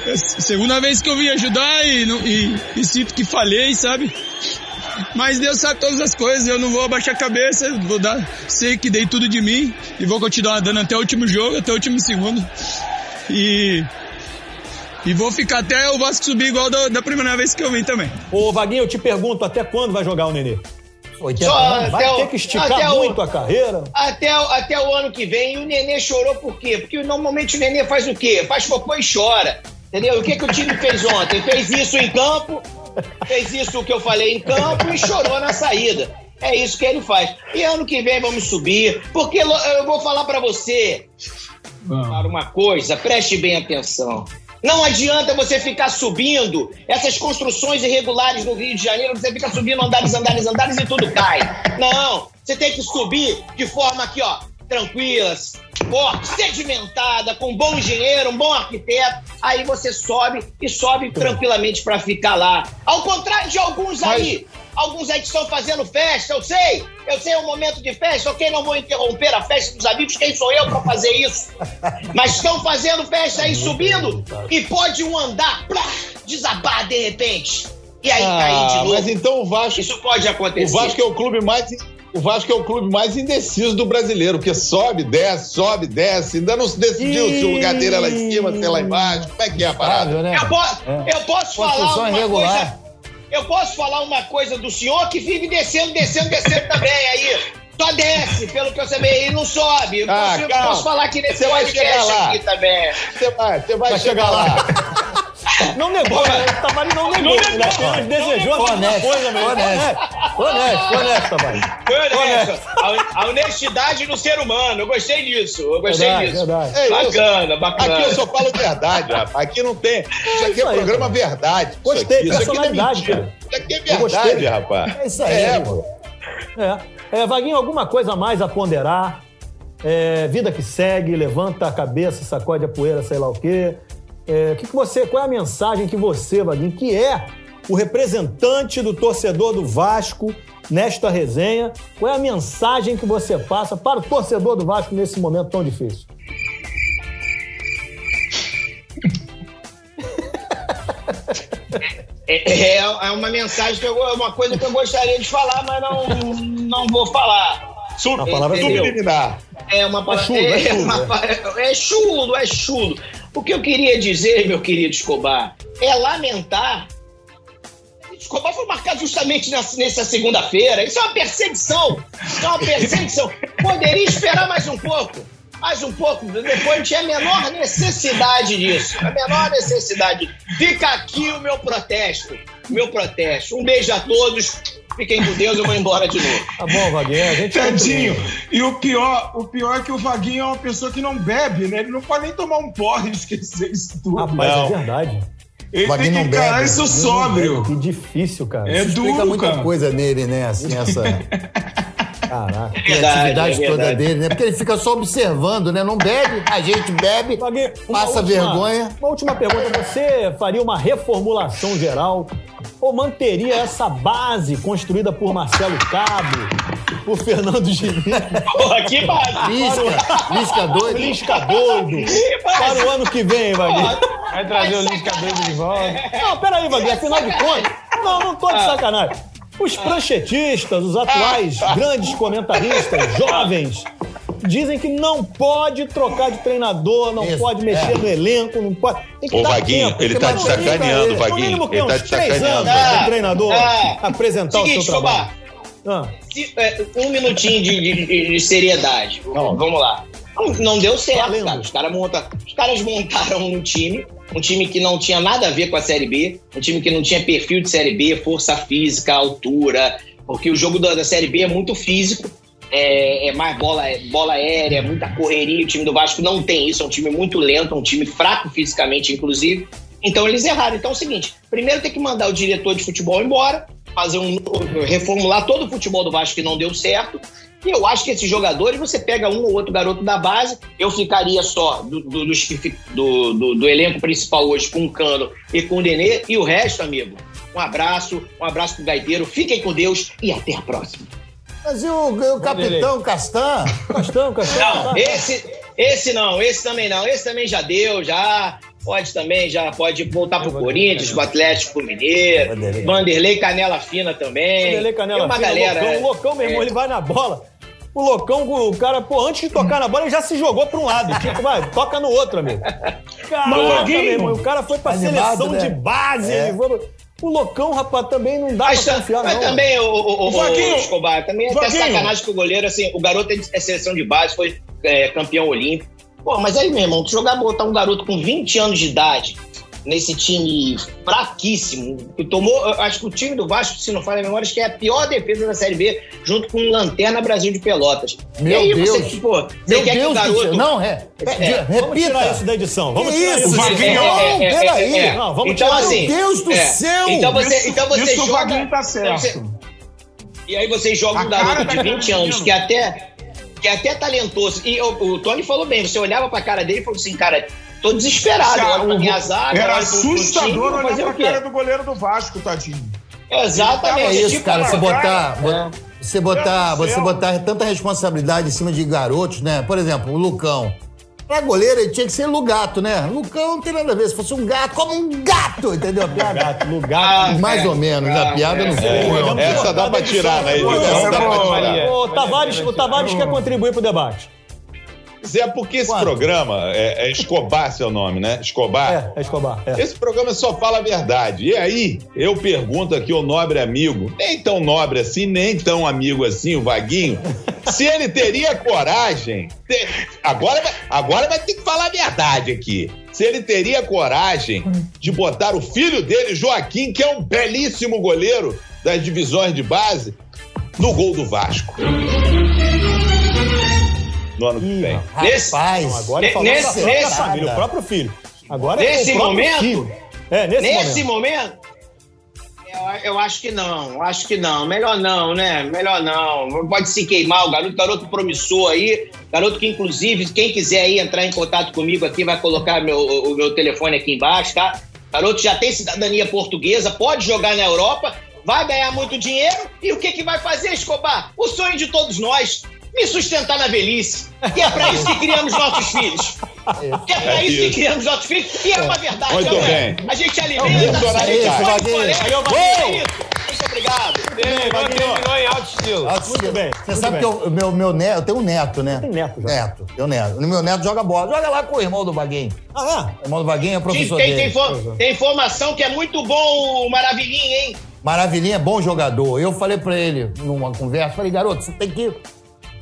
É a segunda vez que eu vim ajudar e, não- e- e sinto que falhei, sabe? Mas Deus sabe todas as coisas, eu não vou abaixar a cabeça, vou dar, sei que dei tudo de mim e vou continuar dando até o último jogo, até o último segundo. E. E vou ficar até o Vasco subir igual da, da primeira vez que eu vim também. Ô, Vaguinho, eu te pergunto, até quando vai jogar o Nenê? 80 Só anos. Vai até ter o- que esticar até o- muito a carreira? Até, o- até o ano que vem. E o Nenê chorou por quê? Porque normalmente o Nenê faz o quê? Faz cocô e chora. Entendeu? O que, que o time fez ontem? Fez isso em campo, fez isso que eu falei em campo e chorou na saída. É isso que ele faz. E ano que vem vamos subir. Porque eu vou falar pra você para uma coisa, preste bem atenção. Não adianta você ficar subindo essas construções irregulares no Rio de Janeiro, você fica subindo andares, andares, andares e tudo cai. Não, você tem que subir de forma aqui, ó, tranquila, forte, sedimentada, com bom engenheiro, um bom arquiteto. Aí você sobe e sobe tranquilamente para ficar lá. Ao contrário de alguns aí, alguns aí que estão fazendo festa, eu sei, eu sei, é um momento de festa, ok, não vou interromper a festa dos amigos, quem sou eu para fazer isso? Mas estão fazendo festa aí, subindo, e pode um andar, plá, desabar de repente. E aí cair de Ah, novo. mas então o Vasco, Isso pode o acontecer. Vasco é o clube mais o Vasco é o clube mais indeciso do brasileiro, porque sobe, desce, sobe, desce. Ainda não se decidiu se o lugar dele é lá em cima, se é lá embaixo. Como é que é a parada? Né? Eu, po- eu posso falar uma irregular. coisa. Eu posso falar uma coisa do senhor que vive descendo, descendo, descendo também. Aí só desce, pelo que eu sei, e não sobe. Eu Ah, posso, calma. posso falar aqui nesse Você vai podcast chegar lá. aqui também. Você vai, você vai, Vai chegar chegar lá. lá. Não negou, né? O Tavares não negou. Ele apenas desejou a mesma Honesto, coisa mesmo. honesto. Honesto, honesto, Tavares. Foi honesto. A, a honestidade no ser humano. Eu gostei disso. Eu gostei Verdade, disso. verdade. É isso. Bacana, bacana. Aqui eu só falo verdade, rapaz. Aqui não tem. Isso aqui isso é aí, programa cara. verdade. Isso Gostei, aqui, isso aqui não é personalidade, mentira. cara. Isso aqui é gostei. verdade, rapaz. É isso aí, É, pô. É. É, Vaguinho, alguma coisa a mais a ponderar? É, vida que segue, levanta a cabeça, sacode a poeira, sei lá o quê. É, o que, que você, qual é a mensagem que você, Vaguinho, que é o representante do torcedor do Vasco nesta resenha, qual é a mensagem que você passa para o torcedor do Vasco nesse momento tão difícil? É, é uma mensagem que eu, é uma coisa que eu gostaria de falar, mas não, não vou falar. Sub, A palavra é subliminar. É uma palavra. chulo, é chulo, uma pa- é chulo, é chulo. O que eu queria dizer, meu querido Escobar, é lamentar. Escobar foi marcado justamente nessa, nessa segunda-feira. Isso é uma perseguição. Isso é uma perseguição. Poderia esperar mais um pouco. Mais um pouco. Depois não tinha a menor necessidade disso. A menor necessidade. Fica aqui o meu protesto. O meu protesto. Um beijo a todos. Fiquem com Deus. Eu vou embora de novo. Tá bom, Vaguinho, a gente... Tadinho. E o pior, o pior é que o Vaguinho é uma pessoa que não bebe, né? Ele não pode nem tomar um porre e esquecer isso tudo. Rapaz, Não. é verdade. Ele Vaguinho tem que não encarar bebe. isso sóbrio. Que difícil, cara. É Explica duro, muita cara. coisa nele, né? Assim, essa Caraca. criatividade é toda dele, né? Porque ele fica só observando, né? Não bebe, a gente bebe, uma passa última- vergonha. Uma última pergunta. Você faria uma reformulação geral ou manteria essa base construída por Marcelo Cabo, por Fernando Diniz, Porra, que base. Lisca, Lisca doido. Lisca doido, para o ano que vem, Vaguinho? Vai trazer o Lisca doido de volta. Não, peraí, Vaguinho, afinal de contas... Não, não tô de sacanagem. Os pranchetistas, os atuais grandes comentaristas, jovens, dizem que não pode trocar de treinador, não Isso, pode mexer é. no elenco, não pode. Tem que Ô, Vaguinho, tempo, ele tá te sacaneando, no Vaguinho. Ele tá te três sacaneando. anos o treinador ah. apresentar Seguinte, o seu trabalho. Ah, Se- é, um minutinho de, de- de- de seriedade. Vamos lá. Não, não deu certo, cara. Os, cara monta, os caras montaram um time, um time que não tinha nada a ver com a Série B, um time que não tinha perfil de Série B, força física, altura, porque o jogo da, da Série B é muito físico, é, é mais bola, é bola aérea, muita correria. O time do Vasco não tem isso, é um time muito lento, um time fraco fisicamente, inclusive. Então eles erraram. Então é o seguinte: primeiro tem que mandar o diretor de futebol embora, fazer um reformular todo o futebol do Vasco que não deu certo. E eu acho que esses jogadores, você pega um ou outro garoto da base, eu ficaria só do, do, dos do, do, do elenco principal hoje com o Cano e com o Nenê, e o resto, amigo. Um abraço, um abraço pro Gaiteiro, fiquem com Deus e até a próxima. Mas e o, o capitão Castan? Castão, Castão. Não, esse, esse não, esse também não. Esse também já deu, já. Pode também, já pode voltar pro Corinthians, pro Atlético Mineiro. Vanderlei. Vanderlei Canela Fina também. Vanderlei Canela Fina, galera. Loucão, é. o Loucão, meu irmão, ele vai na bola. O Loucão, o cara, pô, antes de tocar na bola, ele já se jogou pra um lado. Tipo, vai, toca no outro, amigo. Caraca, Vaguinho. meu irmão, o cara foi pra Animado, seleção né? de base. É. ele foi- O Loucão, rapaz, também não dá Mas, pra ta- confiar, mas não. também, o, o, o, o Escobar, também é até sacanagem que o goleiro, assim, o garoto é de é seleção de base, foi é, campeão olímpico. Pô, mas aí, meu irmão, tu jogar, botar um garoto com 20 anos de idade nesse time fraquíssimo, que tomou, acho que o time do Vasco, se não falha a memória, acho que é a pior defesa da Série B, junto com o Lanterna Brasil de Pelotas. Meu e aí Deus. você, pô, você Meu quer que Deus o do garoto... céu. Não, é. É, Vamos tirar isso Repita. da edição. Vamos Que tirar isso, Vaguinho? edição. Não, peraí. Não, vamos então, tirar assim, Meu Deus do é. céu. Então você, Isso- então você isso o joga. Vaguinho tá então você- certo. e aí você joga A um garoto cara de daquele 20 anos menino. que até que é até talentoso. E o, o Tony falou bem, você olhava pra cara dele e falou assim, cara, tô desesperado, Cara, olho pra o- minha zaga, Era time, assustador vou olhar fazer pra o quê? cara do goleiro do Vasco, tadinho. Exatamente. É isso, tipo, cara. Você botar, bot- você botar, você botar tanta responsabilidade em cima de garotos, né? Por exemplo, o Lucão. Pra goleiro ele tinha que ser Lugato, né? Lucão não tem nada a ver. Se fosse um gato, como um gato, entendeu? A piada? Gato, lugar. Mais ou menos, a piada não foi. Essa dá pra tirar, né? Essa dá pra tirar. Ô, Tavares, o Tavares quer contribuir pro debate. Zé, porque esse Quanto? programa é, é Escobar seu nome, né? Escobar. É, é Escobar. É. Esse programa só fala a verdade. E aí, eu pergunto aqui ao nobre amigo, nem tão nobre assim, nem tão amigo assim, o Vaguinho, se ele teria coragem. te- Agora, agora vai ter que falar a verdade aqui. Se ele teria coragem de botar o filho dele, Joaquim, que é um belíssimo goleiro das divisões de base, no gol do Vasco. No ano que Ih, vem. Nesse- Rapaz, Não, agora nesse- nesse- família, o próprio filho. Agora é Nesse o próprio momento? filho. É, nesse, Nesse momento. momento, eu, eu acho que não, acho que não. Melhor não, né? Melhor não. Não Pode se queimar o garoto, garoto promissor aí, garoto que, inclusive, quem quiser aí entrar em contato comigo aqui, vai colocar meu, o meu telefone aqui embaixo, tá? Garoto já tem cidadania portuguesa, pode jogar na Europa, vai ganhar muito dinheiro e o que, que vai fazer, Escobar? O sonho de todos nós. Me sustentar na velhice. E é pra isso que criamos nossos filhos. Que é pra É isso, isso. que criamos nossos filhos. E é uma verdade. Muito né? bem. A gente É alimenta, isso, a gente é Vaguinho. isso. Muito obrigado. Terminou em alto estilo. Muito bem, Você muito sabe bem. que eu- o meu, meu neto, eu tenho um neto, né? Tem neto já. Neto, eu neto. O meu neto joga bola. Joga lá com o irmão do Vaguinho. Ah, O irmão do Vaguinho é professor tem, tem, dele. tem informação que é muito bom o Maravilhinha, hein? Maravilhinha é bom jogador. Eu falei pra ele numa conversa, falei, garoto, você tem que.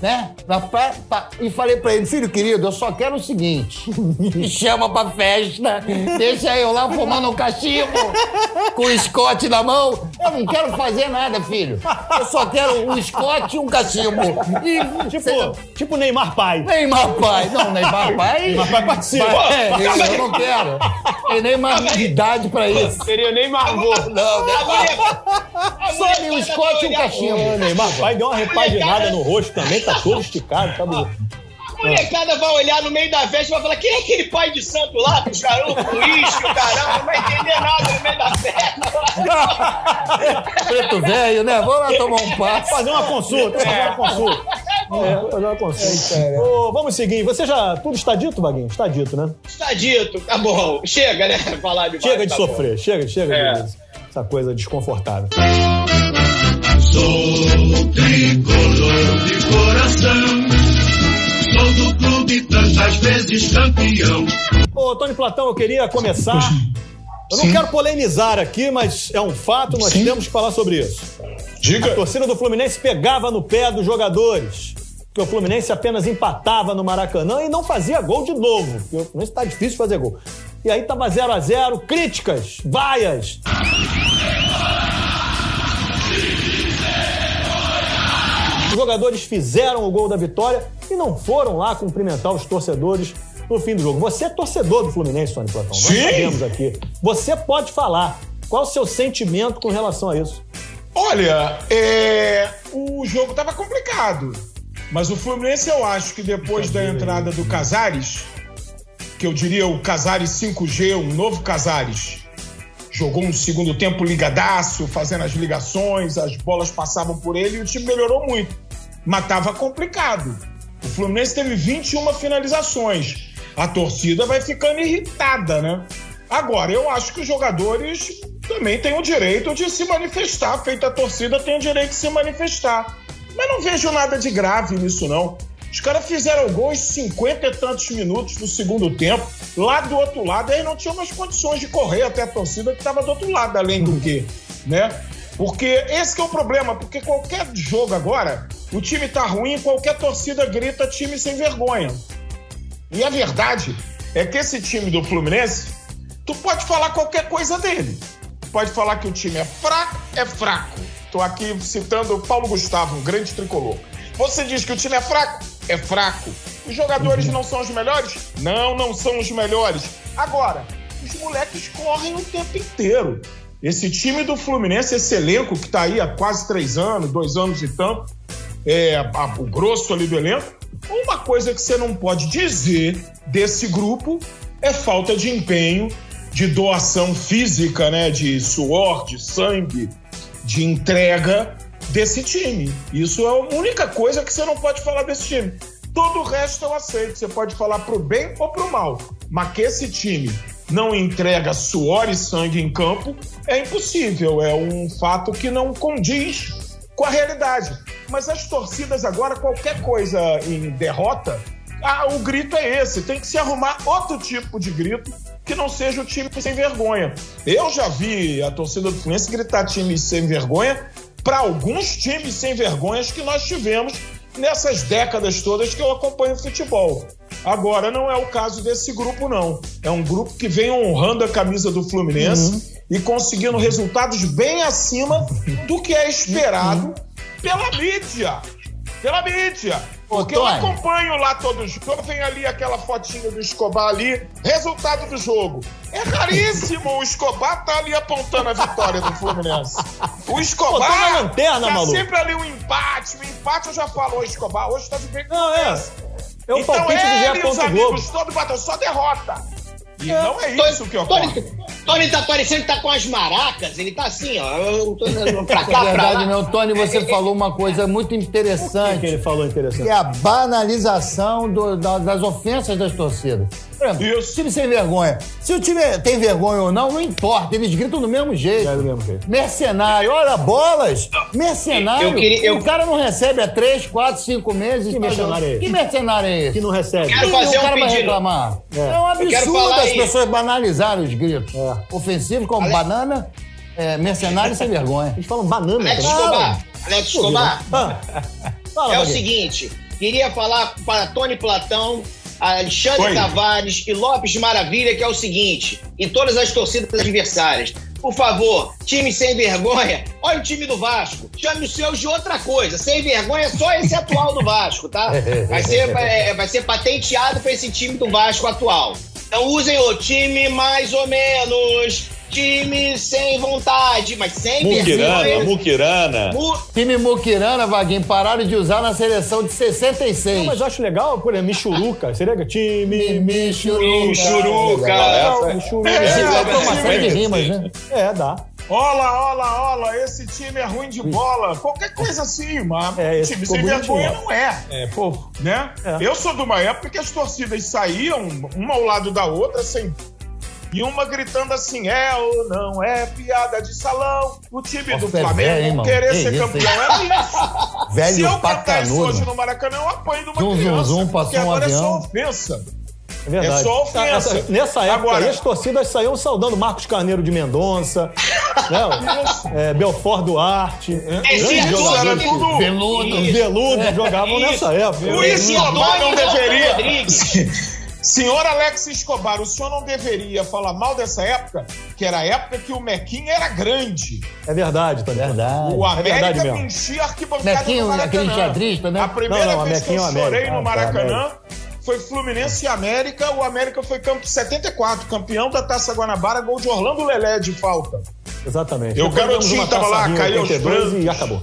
Né? Na pra- pra- E falei pra ele, filho querido, eu só quero o seguinte: me chama pra festa, deixa eu lá fumando um cachimbo, com o Scott na mão. Eu não quero fazer nada, filho. Eu só quero um Scott e um cachimbo. E tipo, tipo Neymar pai. Neymar pai. Não, Neymar pai. Neymar pai participa. É, eu, eu não quero. Tem nem mais idade pra isso. Seria nem marvou. Não, Neymar. a Só molecada um Scott e um cachimbo. O Neymar pai deu uma repaginada no rosto também, tá todo esticado, tá bonito. A molecada vai olhar no meio da festa e vai falar: quem é aquele pai de santo lá, com os garotos, com uísque, o caramba, não vai entender nada no meio da festa. Preto velho, né? Vamos lá tomar um passo. Fazer uma consulta, fazer uma consulta. É, fazer uma consulta. Ô, vamos seguir. Você já. Tudo está dito, Vaguinho? Está dito, né? Está dito, tá bom. Chega, né? Falar demais. Chega de tá bom. sofrer, chega, chega É. de essa coisa desconfortável. Sou tricolor de coração. Sou do clube tantas vezes campeão. Ô, Tony Platão, eu queria começar. Eu não Sim. quero polemizar aqui, mas é um fato, nós Sim. temos que falar sobre isso. A Diga. torcida do Fluminense pegava no pé dos jogadores. Porque o Fluminense apenas empatava no Maracanã e não fazia gol de novo. Porque o Fluminense tá difícil fazer gol. E aí tava 0 a 0 críticas, vaias. Os jogadores fizeram o gol da vitória e não foram lá cumprimentar os torcedores no fim do jogo. Você é torcedor do Fluminense, Tony Platão. Nós Sim. sabemos aqui. Você pode falar. Qual o seu sentimento com relação a isso? Olha, é, o jogo tava complicado. Mas o Fluminense, eu acho que depois da entrada do Casares, que eu diria o Casares 5G, um novo Casares, jogou um segundo tempo ligadaço, fazendo as ligações, as bolas passavam por ele e o time melhorou muito. Mas tava complicado. O Fluminense teve 21 finalizações. A torcida vai ficando irritada, né? Agora, eu acho que os jogadores também têm o direito de se manifestar. Feita a torcida, tem o direito de se manifestar. Mas não vejo nada de grave nisso, não. Os caras fizeram gol em 50 e tantos minutos no segundo tempo. Lá do outro lado, aí não tinha mais condições de correr até a torcida que estava do outro lado, além do que, né? Porque esse é o problema, porque qualquer jogo agora, o time tá ruim, qualquer torcida grita time sem vergonha. E a verdade é que esse time do Fluminense, tu pode falar qualquer coisa dele. Pode falar que o time é fraco, é fraco. Tô aqui citando o Paulo Gustavo, um grande tricolor. Você diz que o time é fraco, é fraco. Os jogadores não são os melhores? Não, não são os melhores. Agora, os moleques correm o tempo inteiro. Esse time do Fluminense, esse elenco que tá aí há quase três anos, dois anos e tanto, é, a- o grosso ali do elenco. Uma coisa que você não pode dizer desse grupo é falta de empenho, de doação física, né? De suor, de sangue, de entrega desse time. Isso é a única coisa que você não pode falar desse time. Todo o resto eu aceito. Você pode falar pro bem ou pro mal. Mas que esse time não entrega suor e sangue em campo é impossível. É um fato que não condiz com a realidade. Mas as torcidas agora, qualquer coisa em derrota, ah, o grito é esse. Tem que se arrumar outro tipo de grito que não seja o time sem vergonha. Eu já vi a torcida do Fluminense gritar time sem vergonha para alguns times sem vergonhas que nós tivemos nessas décadas todas que eu acompanho futebol. Agora não é o caso desse grupo não. É um grupo que vem honrando a camisa do Fluminense e conseguindo resultados bem acima do que é esperado pela mídia. Pela mídia. Porque eu acompanho lá todo jogo, vem ali aquela fotinha do Escobar ali, resultado do jogo. É raríssimo o Escobar tá ali apontando a vitória do Fluminense. O Pô, Escobar tá na lanterna, tá maluco. sempre ali um empate, o empate eu já falou, o Escobar hoje tá vivendo Não, é. É o então ele e os amigos todos batem só derrota. E não é isso que ocorre. Tony, Tony tá parecendo que tá com as maracas, ele tá assim, ó. Eu tô pra É cá, pra verdade, lá. meu Tony, você falou uma coisa muito O que interessante. ele falou interessante? que é a banalização do- da- das ofensas das torcidas. Exemplo, Isso. time sem vergonha. Se o time tem vergonha ou não, não importa. Eles gritam do mesmo jeito. É do mesmo jeito. Mercenário, olha, bolas! Mercenário! Eu queria- eu- O cara não recebe há três, quatro, cinco meses. Que tá mercenário é esse? Que mercenário é esse? Que não recebe. Quero fazer o um cara vai reclamar. É. É, um absurdo as aí. pessoas banalizarem os gritos. É. Ofensivos como Ale- banana, é, mercenário sem vergonha. Eles falam banana. Alex cara. Escobar, Alex Escobar, Ah. Fala, é o seguinte, queria falar para Tony Platão, Alexandre Oi. Tavares e Lopes de Maravilha, que é o seguinte, e todas as torcidas adversárias. Por favor, time sem vergonha, olha o time do Vasco. Chame os seus de outra coisa. Sem vergonha, só esse atual do Vasco, tá? Vai ser, é, vai ser patenteado para esse time do Vasco atual. Então usem o time mais ou menos. Time sem vontade, mas sem Muquirana, vergonha. Muquirana. Mu- Time Muquirana, Vaguinho, pararam de usar na seleção de 66. Não, mas eu acho legal, por exemplo, Michuruca. Seria time. Michuruca. Michuruca. É, Esse é, uma é, série de é, rimas, né? É, dá. Olha, olha, olha, esse time é ruim de bola. Qualquer coisa assim, mas É, esse time sem vergonha não é. É, fofo. né? É. Eu sou de uma época que as torcidas saíam uma ao lado da outra sem e uma gritando assim, é ou não é piada de salão. O time do Nossa, é Flamengo irmão? querer Que ser isso, campeão é isso. Se Velho eu pra cantar isso hoje no Maracanã, eu apanho de uma Zum, zum, criança. zum, porque passou um agora é só avião. ofensa. É verdade. É só ofensa. Essa- nessa época Agora- aí, as torcidas saíam saudando Marcos Carneiro de Mendonça, né? É, Belfort Duarte. Esse é jogadores mundo- que- Veludo. Veludo jogavam Isso. nessa época. O Escobar não deveria. Senhor Alex Escobar, o senhor não deveria falar mal dessa época, que era a época que o Mequinho era grande. É verdade, Tony. Verdade. O É verdade América enchia a arquibancada Mequinho, no Maracanã. aquele xadrista, né? A primeira Não, não, vez que eu Mequinho é chorei América. no Ah, tá, Maracanã foi Fluminense e América. O América foi campeão 74, campeão da Taça Guanabara, gol de Orlando Lelé de falta. Exatamente. Eu, Depois garotinho, tava lá, caiu aos 82 e brancos. acabou.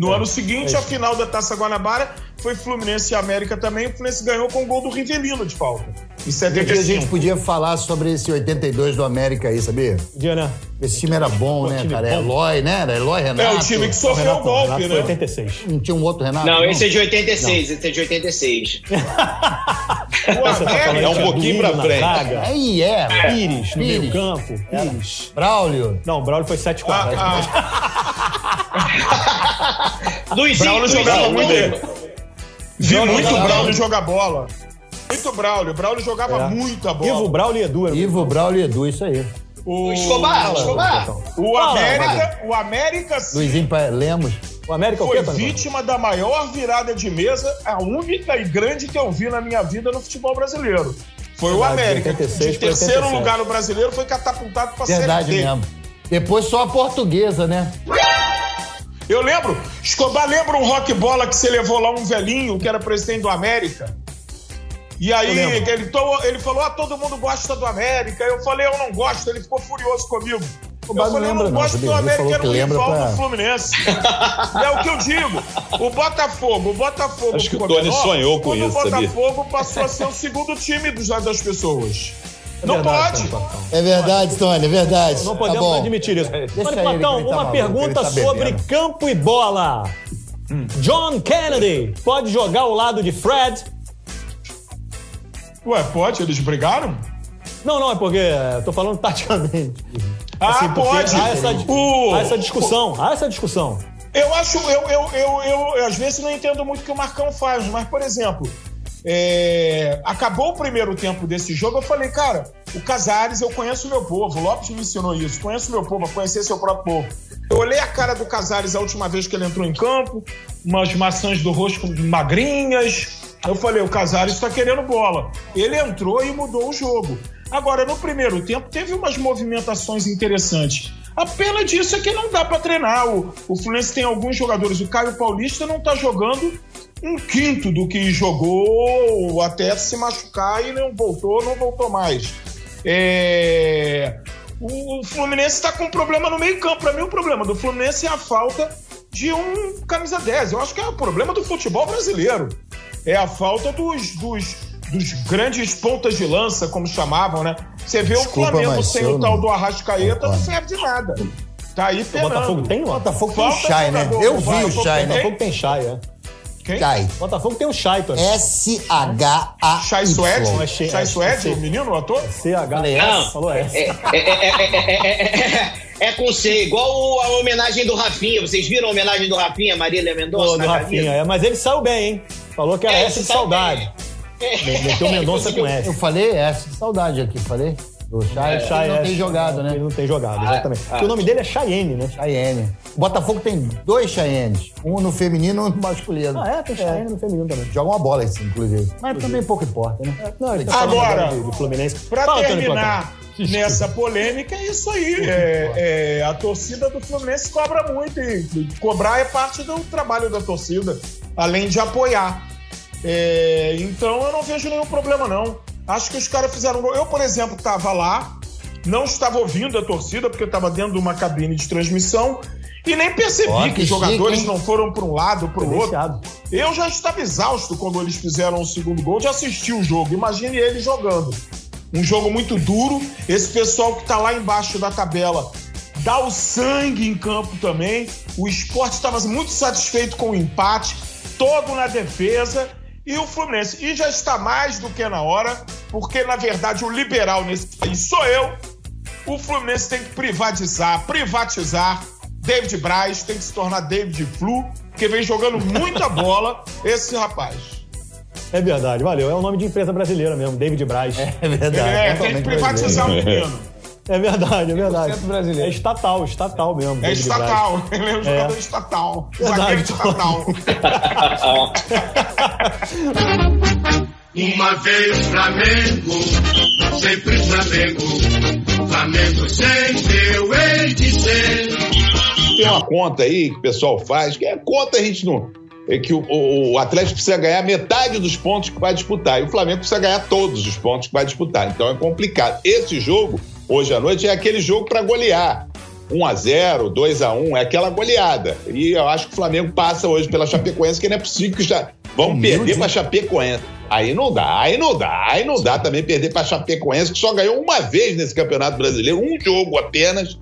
No É, ano seguinte, é a final da Taça Guanabara foi Fluminense e América também. O Fluminense ganhou com o gol do Rivelino de falta. Em Um dia a gente 75. podia falar sobre esse 82 do América aí, sabia? Dia, né? Esse time era bom, né, cara? bom. Eloy, né? Era Eloy, Renato. É o time que sofreu o Renato, golpe, Renato né? foi 86. Não tinha um outro Renato? Não, esse é de 86, esse é de 86. O América, É um pouquinho pra frente. Aí é. Pires no meio campo. Pires. Braulio. Não, o Braulio foi 7-4. Ah, Luizinho, Braulio Luizinho, jogava Luizinho. muito. Vi Braulio muito jogava Braulio jogar bola. Muito Braulio. Braulio jogava É. muita bola. Ivo, Braulio e Edu. era- Ivo, Braulio e Edu, isso aí. O, Escobar, Escobar. o América, o América Luizinho Lemos. O América é o foi quê, vítima da maior virada de mesa, a única e grande que eu vi na minha vida no futebol brasileiro. Foi o Verdade, América. 86 de terceiro 87. lugar no brasileiro foi catapultado pra Verdade Série D. mesmo. Depois só a portuguesa, né? Eu lembro, Escobar lembra um rock bola que você levou lá um velhinho que era presidente do América. E aí Eu ele, to- ele falou: ah, todo mundo gosta do América. Eu falei, eu não gosto. Ele ficou furioso comigo. Eu Escobar não falei, eu lembra não não, gosto sabia? do América era o rival pra- do Fluminense. é o que eu digo. O Botafogo, o Botafogo. Acho que o Tony sonhou com quando isso, O sabia? Botafogo passou a ser o segundo time dos das pessoas. É não verdade, pode. Tony. É verdade, Tony, é verdade. Não tá podemos bom. admitir isso. Tony ele, Platão, tá uma maluco, pergunta tá sobre bebendo. campo e bola. John Kennedy pode jogar ao lado de Fred? Ué, pode? Eles brigaram? Não, não, é porque é, eu tô falando taticamente. Ah, Assim, pode. Há essa, O- há essa discussão, há essa discussão. Eu acho, eu, eu, eu, eu, eu às vezes não entendo muito o que o Marcão faz, mas, por exemplo, é, acabou o primeiro tempo desse jogo, eu falei, cara, o Casares, eu conheço o meu povo, o Lopes me ensinou isso, conheço o meu povo, a conhecer seu próprio povo. Eu olhei a cara do Casares a última vez que ele entrou em campo, umas maçãs do rosto magrinhas. Eu falei, o Casares está querendo bola. Ele entrou e mudou o jogo. Agora, no primeiro tempo, teve umas movimentações interessantes. A pena disso é que não dá para treinar. O, o Fluminense tem alguns jogadores. O Caio Paulista não tá jogando um quinto do que jogou até se machucar e não voltou, não voltou mais. É, O, o Fluminense está com um problema no meio-campo. Para mim, o problema do Fluminense é a falta de um camisa 10. Eu acho que é o problema do futebol brasileiro. É a falta dos, dos, dos grandes pontas de lança, como chamavam, né? Você vê Desculpa, o Flamengo sem o tal não- do Arrascaeta, não serve de nada. Tá aí O. Botafogo tem, O. Botafogo tem o Falta Chay, né? Eu o vi o Chay, né? Botafogo tem Chay, é. Quem? Chay. Botafogo tem o Chay. S-H-A. Chay Suede? Não, é Chay- é- Suede, é- o menino, o ator? CH. Falei Não. Falou. É, é, é, é, é, é, é com C, igual a homenagem do Rafinha. Vocês viram a homenagem do Rafinha, Marília Mendonça? Do na Rafinha, é. Mas ele saiu bem, hein? Falou que era É, essa de saudade. Meteu o Mendonça com S. Eu falei essa de saudade aqui, falei. Do Chay, É, Chay não é, tem jogado, né? Ele não tem jogado, exatamente. ah. Porque o nome dele é Cheyenne, né? Chayenne. O Botafogo tem dois Chayennes. Um no feminino e um no masculino. Ah, é? Tem Cheyenne no feminino também. Joga uma bola assim, inclusive. Mas também pouco importa, né? Não, ele tá falando Agora, agora do, do Fluminense. Pra Fala, terminar nessa polêmica, é isso aí. É, é, a torcida do Fluminense cobra muito e cobrar é parte do trabalho da torcida, além de apoiar. É, então eu não vejo nenhum problema, não. Acho que os caras fizeram. Eu, por exemplo, estava lá, não estava ouvindo a torcida, porque eu estava dentro de uma cabine de transmissão. E nem percebi que, que os jogadores chique, não foram para um lado ou para o outro. Eu já estava exausto quando eles fizeram o segundo gol de assistir o jogo. Imagine ele jogando. Um jogo muito duro. Esse pessoal que está lá embaixo da tabela dá o sangue em campo também. O esporte estava muito satisfeito com o empate, todo na defesa. E o Fluminense. E já está mais do que na hora, porque na verdade o liberal nesse país sou eu. O Fluminense tem que privatizar, privatizar. David Braz tem que se tornar David Flu, porque vem jogando muita bola esse rapaz. É verdade, valeu. É o nome de empresa brasileira mesmo, David Braz. É, É verdade. É, tem que privatizar o menino. verdade, é verdade. 100% brasileiro. É estatal, estatal mesmo. É David Braz. estatal. Ele é um jogador É. estatal. Zagueiro estatal. Uma vez Flamengo, sempre Flamengo. Flamengo sempre eu hei de ser. Tem uma conta aí que o pessoal faz, que é conta a gente não. É que o, o- o Atlético precisa ganhar metade dos pontos que vai disputar. E o Flamengo precisa ganhar todos os pontos que vai disputar. Então é complicado. Esse jogo, hoje à noite, é aquele jogo para golear. 1x0, 2x1, é aquela goleada. E eu acho que o Flamengo passa hoje pela Chapecoense, que não é possível que já vão Humilde, perder pra Chapecoense. Aí não dá, aí não dá, aí não dá também perder pra Chapecoense, que só ganhou uma vez nesse Campeonato Brasileiro, um jogo apenas.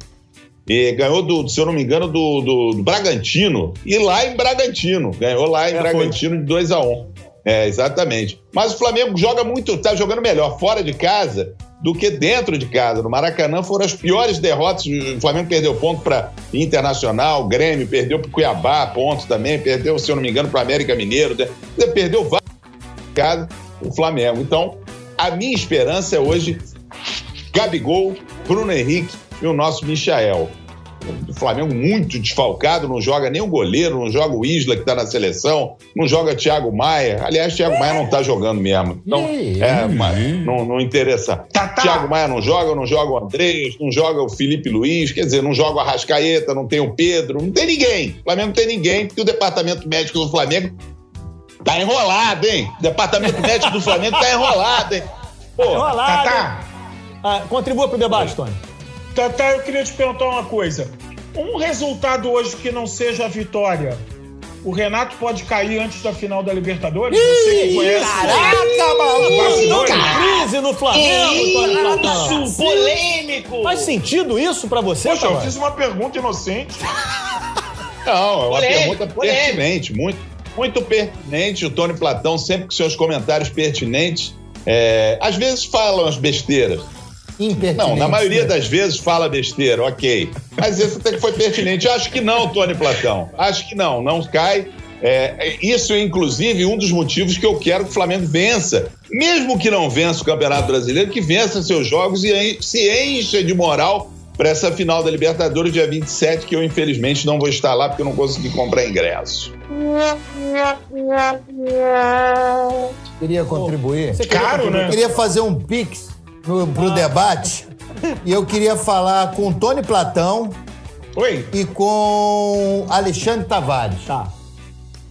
E ganhou, do, se eu não me engano, do, do- do Bragantino. E lá em Bragantino. Ganhou lá em É, Bragantino de 2 a 1 É, exatamente. Mas o Flamengo joga muito, tá jogando melhor fora de casa do que dentro de casa. No Maracanã foram as piores derrotas. O Flamengo perdeu ponto para Internacional, Grêmio, perdeu para Cuiabá, ponto também, perdeu, se eu não me engano, para América Mineiro. né? Perdeu vários casa o Flamengo. Então, a minha esperança é hoje Gabigol, Bruno Henrique e o nosso Michael. O Flamengo muito desfalcado, não joga nem o goleiro, não joga o Isla que está na seleção, não joga Thiago Maia. Aliás, Thiago Maia não está jogando mesmo. Então, é, mas não, não interessa. Tá, tá. Thiago Maia não joga, não joga o Andrés, não joga o Felipe Luiz, quer dizer, não joga o Arrascaeta, não tem o Pedro, não tem ninguém. O Flamengo não tem ninguém, porque o departamento médico do Flamengo tá enrolado, hein? O departamento médico do Flamengo tá enrolado, hein? Pô, Enrolado. Tatá, Ah, contribua pro debate, Tony. Tatá, eu queria te perguntar uma coisa. Um resultado hoje que não seja a vitória. O Renato pode cair antes da final da Libertadores? Você que conhece. Caraca, maluco! Crise no Flamengo. Isso, polêmico! Faz sentido isso pra você, Poxa, eu fiz uma pergunta inocente. Não, é uma Polêmico, pergunta polêmico. pertinente, muito, muito pertinente. O Tony Platão, sempre com seus comentários pertinentes, é, às vezes fala umas besteiras. Impertinente. Não, na maioria das vezes fala besteira, ok. Mas esse até que foi pertinente. Acho que não, Tony Platão. Acho que não, não cai. É, isso é, inclusive, um dos motivos que eu quero que o Flamengo vença. Mesmo que não vença o Campeonato Brasileiro, que vença seus jogos e se encha de moral para essa final da Libertadores, dia 27, que eu, infelizmente, não vou estar lá porque eu não consegui comprar ingresso. Queria contribuir. Você queria Caro, contribuir? né? queria fazer um pix no, pro debate e eu queria falar com o Tony Platão Oi. e com Alexandre Tavares. Tá.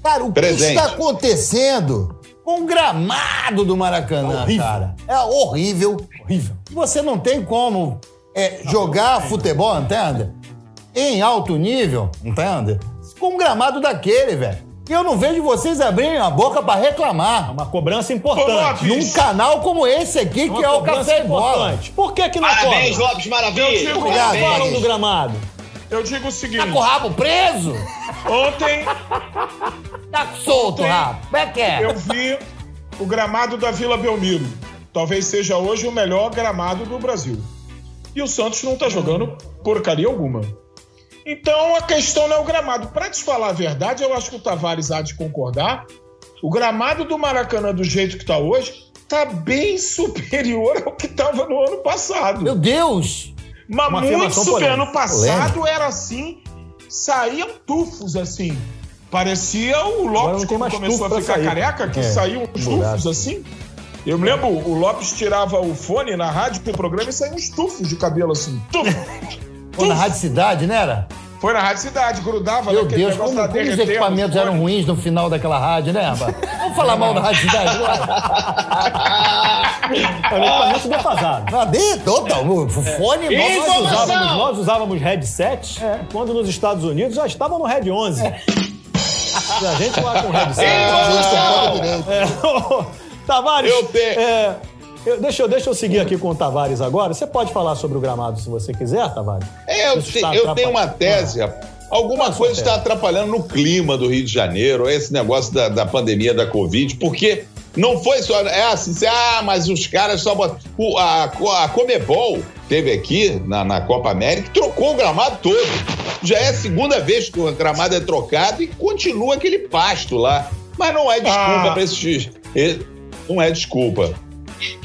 Cara, o Presente. que está acontecendo com o gramado do Maracanã, Horrível. cara? É horrível. Horrível. Você não tem como é, jogar futebol, entende? Em alto nível, entende? Com um gramado daquele, velho. E eu não vejo vocês abrirem a boca pra reclamar. Uma cobrança Ô, importante. Lopes, Num canal como esse aqui, que Uma é o cobrança Café e Bola. importante. Por que que não Parabéns, cobra? Lopes Maravilha. Eu digo- Obrigado, Falam do gramado. Eu digo o seguinte: Tá com o rabo preso? ontem Tá solto, Ontem rabo. Como é que é? eu vi o gramado da Vila Belmiro. Talvez seja hoje o melhor gramado do Brasil. E o Santos não tá jogando porcaria alguma. Então a questão não é o gramado. Para te falar a verdade, eu acho que o Tavares há de concordar. O gramado do Maracanã, do jeito que tá hoje, tá bem superior ao que tava no ano passado. Meu Deus! Mas Uma muito afirmação super. polêmica. Ano passado era assim, saíam tufos assim. Parecia o Lopes quando começou a ficar careca, que É, saíam uns tufos assim. Eu me lembro, o Lopes tirava o fone na rádio pro programa e saíam uns tufos de cabelo assim. Pô, na Rádio Cidade, né, era? Foi na Rádio Cidade, grudava Meu naquele Deus, como, como os equipamentos o eram ruins no final daquela rádio, né, rapaz? Vamos falar mal da Rádio Cidade agora? É um equipamento defasado. Cadê? Total, o fone. Nós Informação! usávamos, nós usávamos headset quando nos Estados Unidos já estavam no Red 11. E a gente lá com headset. É, Tavares, Eu tenho- é, eu- deixa, eu, deixa eu seguir aqui com o Tavares agora. Você pode falar sobre o gramado se você quiser, Tavares? É, eu, te- está eu tenho uma tese, rapaz. Alguma coisa está atrapalhando no clima do Rio de Janeiro, esse negócio da, da pandemia da Covid, porque não foi só. É assim, ah, mas os caras só botam. o- A, a Comebol teve aqui na, na Copa América e trocou o gramado todo. Já é a segunda vez que o gramado é trocado e continua aquele pasto lá. Mas não é desculpa Ah. para esses. Não é desculpa.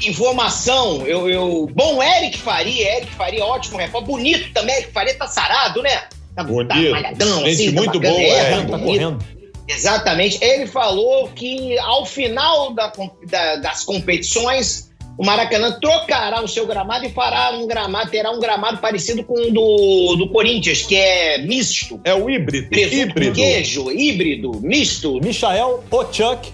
Informação, eu, eu. Bom, Eric Faria, Eric Faria, ótimo repórter. Bonito também, Eric Faria tá sarado, né? Tá, tá Bonito. malhadão, Gente assim, tá muito bacana. boa, é, é. tá Tá correndo. Exatamente. Ele falou que ao final da da- das competições, o Maracanã trocará o seu gramado e fará um gramado, terá um gramado parecido com o do, do Corinthians, que é misto. É o híbrido. Presunto híbrido. queijo, híbrido, misto. Michael Ochuk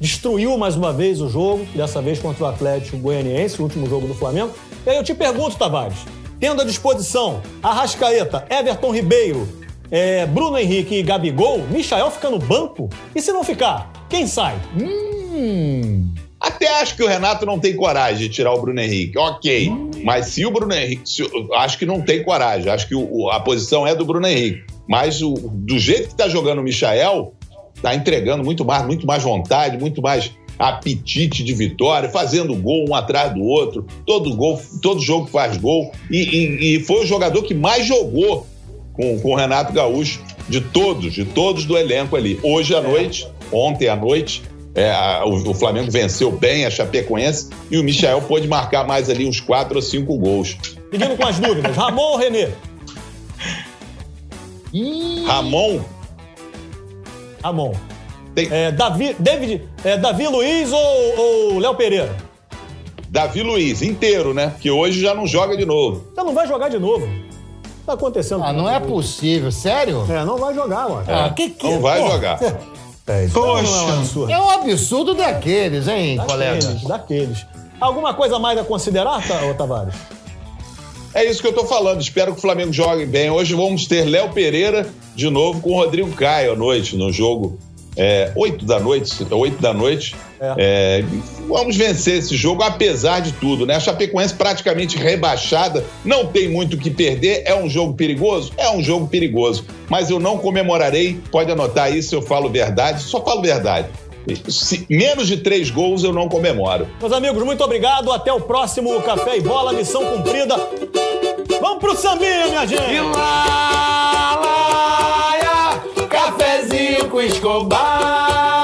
destruiu mais uma vez o jogo, dessa vez contra o Atlético Goianiense, o último jogo do Flamengo. E aí eu te pergunto, Tavares, tendo à disposição Arrascaeta, Everton Ribeiro, é, Bruno Henrique e Gabigol, Michael fica no banco? E se não ficar, quem sai? Até acho que o Renato não tem coragem de tirar o Bruno Henrique. Ok. Mas se o Bruno Henrique. se- acho que não tem coragem. Acho que o- a posição é do Bruno Henrique. Mas o- do jeito que tá jogando o Michael, tá entregando muito mais, muito mais vontade, muito mais apetite de vitória, fazendo gol um atrás do outro. Todo gol, todo jogo faz gol. E, e- e foi o jogador que mais jogou com, com o Renato Gaúcho, de todos, de todos do elenco ali. Hoje à noite, ontem à noite, é, a- o, o Flamengo venceu bem a Chapecoense e o Michael pôde marcar mais ali uns quatro ou cinco gols. Seguindo com as dúvidas, Ramon ou Renê? Ramon, Ramon. Tem- É, Davi, David, é, Davi Luiz ou, ou Léo Pereira? Davi Luiz, inteiro, né? Que hoje já não joga de novo. Você não vai jogar de novo. Tá acontecendo. Ah, não é possível, sério? É, não vai jogar, mano. Ah, que que... Não vai Pô, jogar. É, é um Poxa, absurdo. é um absurdo daqueles, hein, colega? Daqueles, daqueles. Alguma coisa mais a considerar, tá, Tavares? É isso que eu tô falando. Espero que o Flamengo jogue bem. Hoje vamos ter Léo Pereira de novo com o Rodrigo Caio à noite no jogo é, 8 da noite, 8 da noite. É, vamos vencer esse jogo, apesar de tudo, né? A Chapecoense praticamente rebaixada, não tem muito o que perder. É um jogo perigoso? É um jogo perigoso. Mas eu não comemorarei, pode anotar isso, eu falo verdade, só falo verdade. Se menos de três gols eu não comemoro. Meus amigos, muito obrigado. Até o próximo Café e Bola, missão cumprida. Vamos pro sambinha, minha gente! Himalaia, cafezinho com escobar.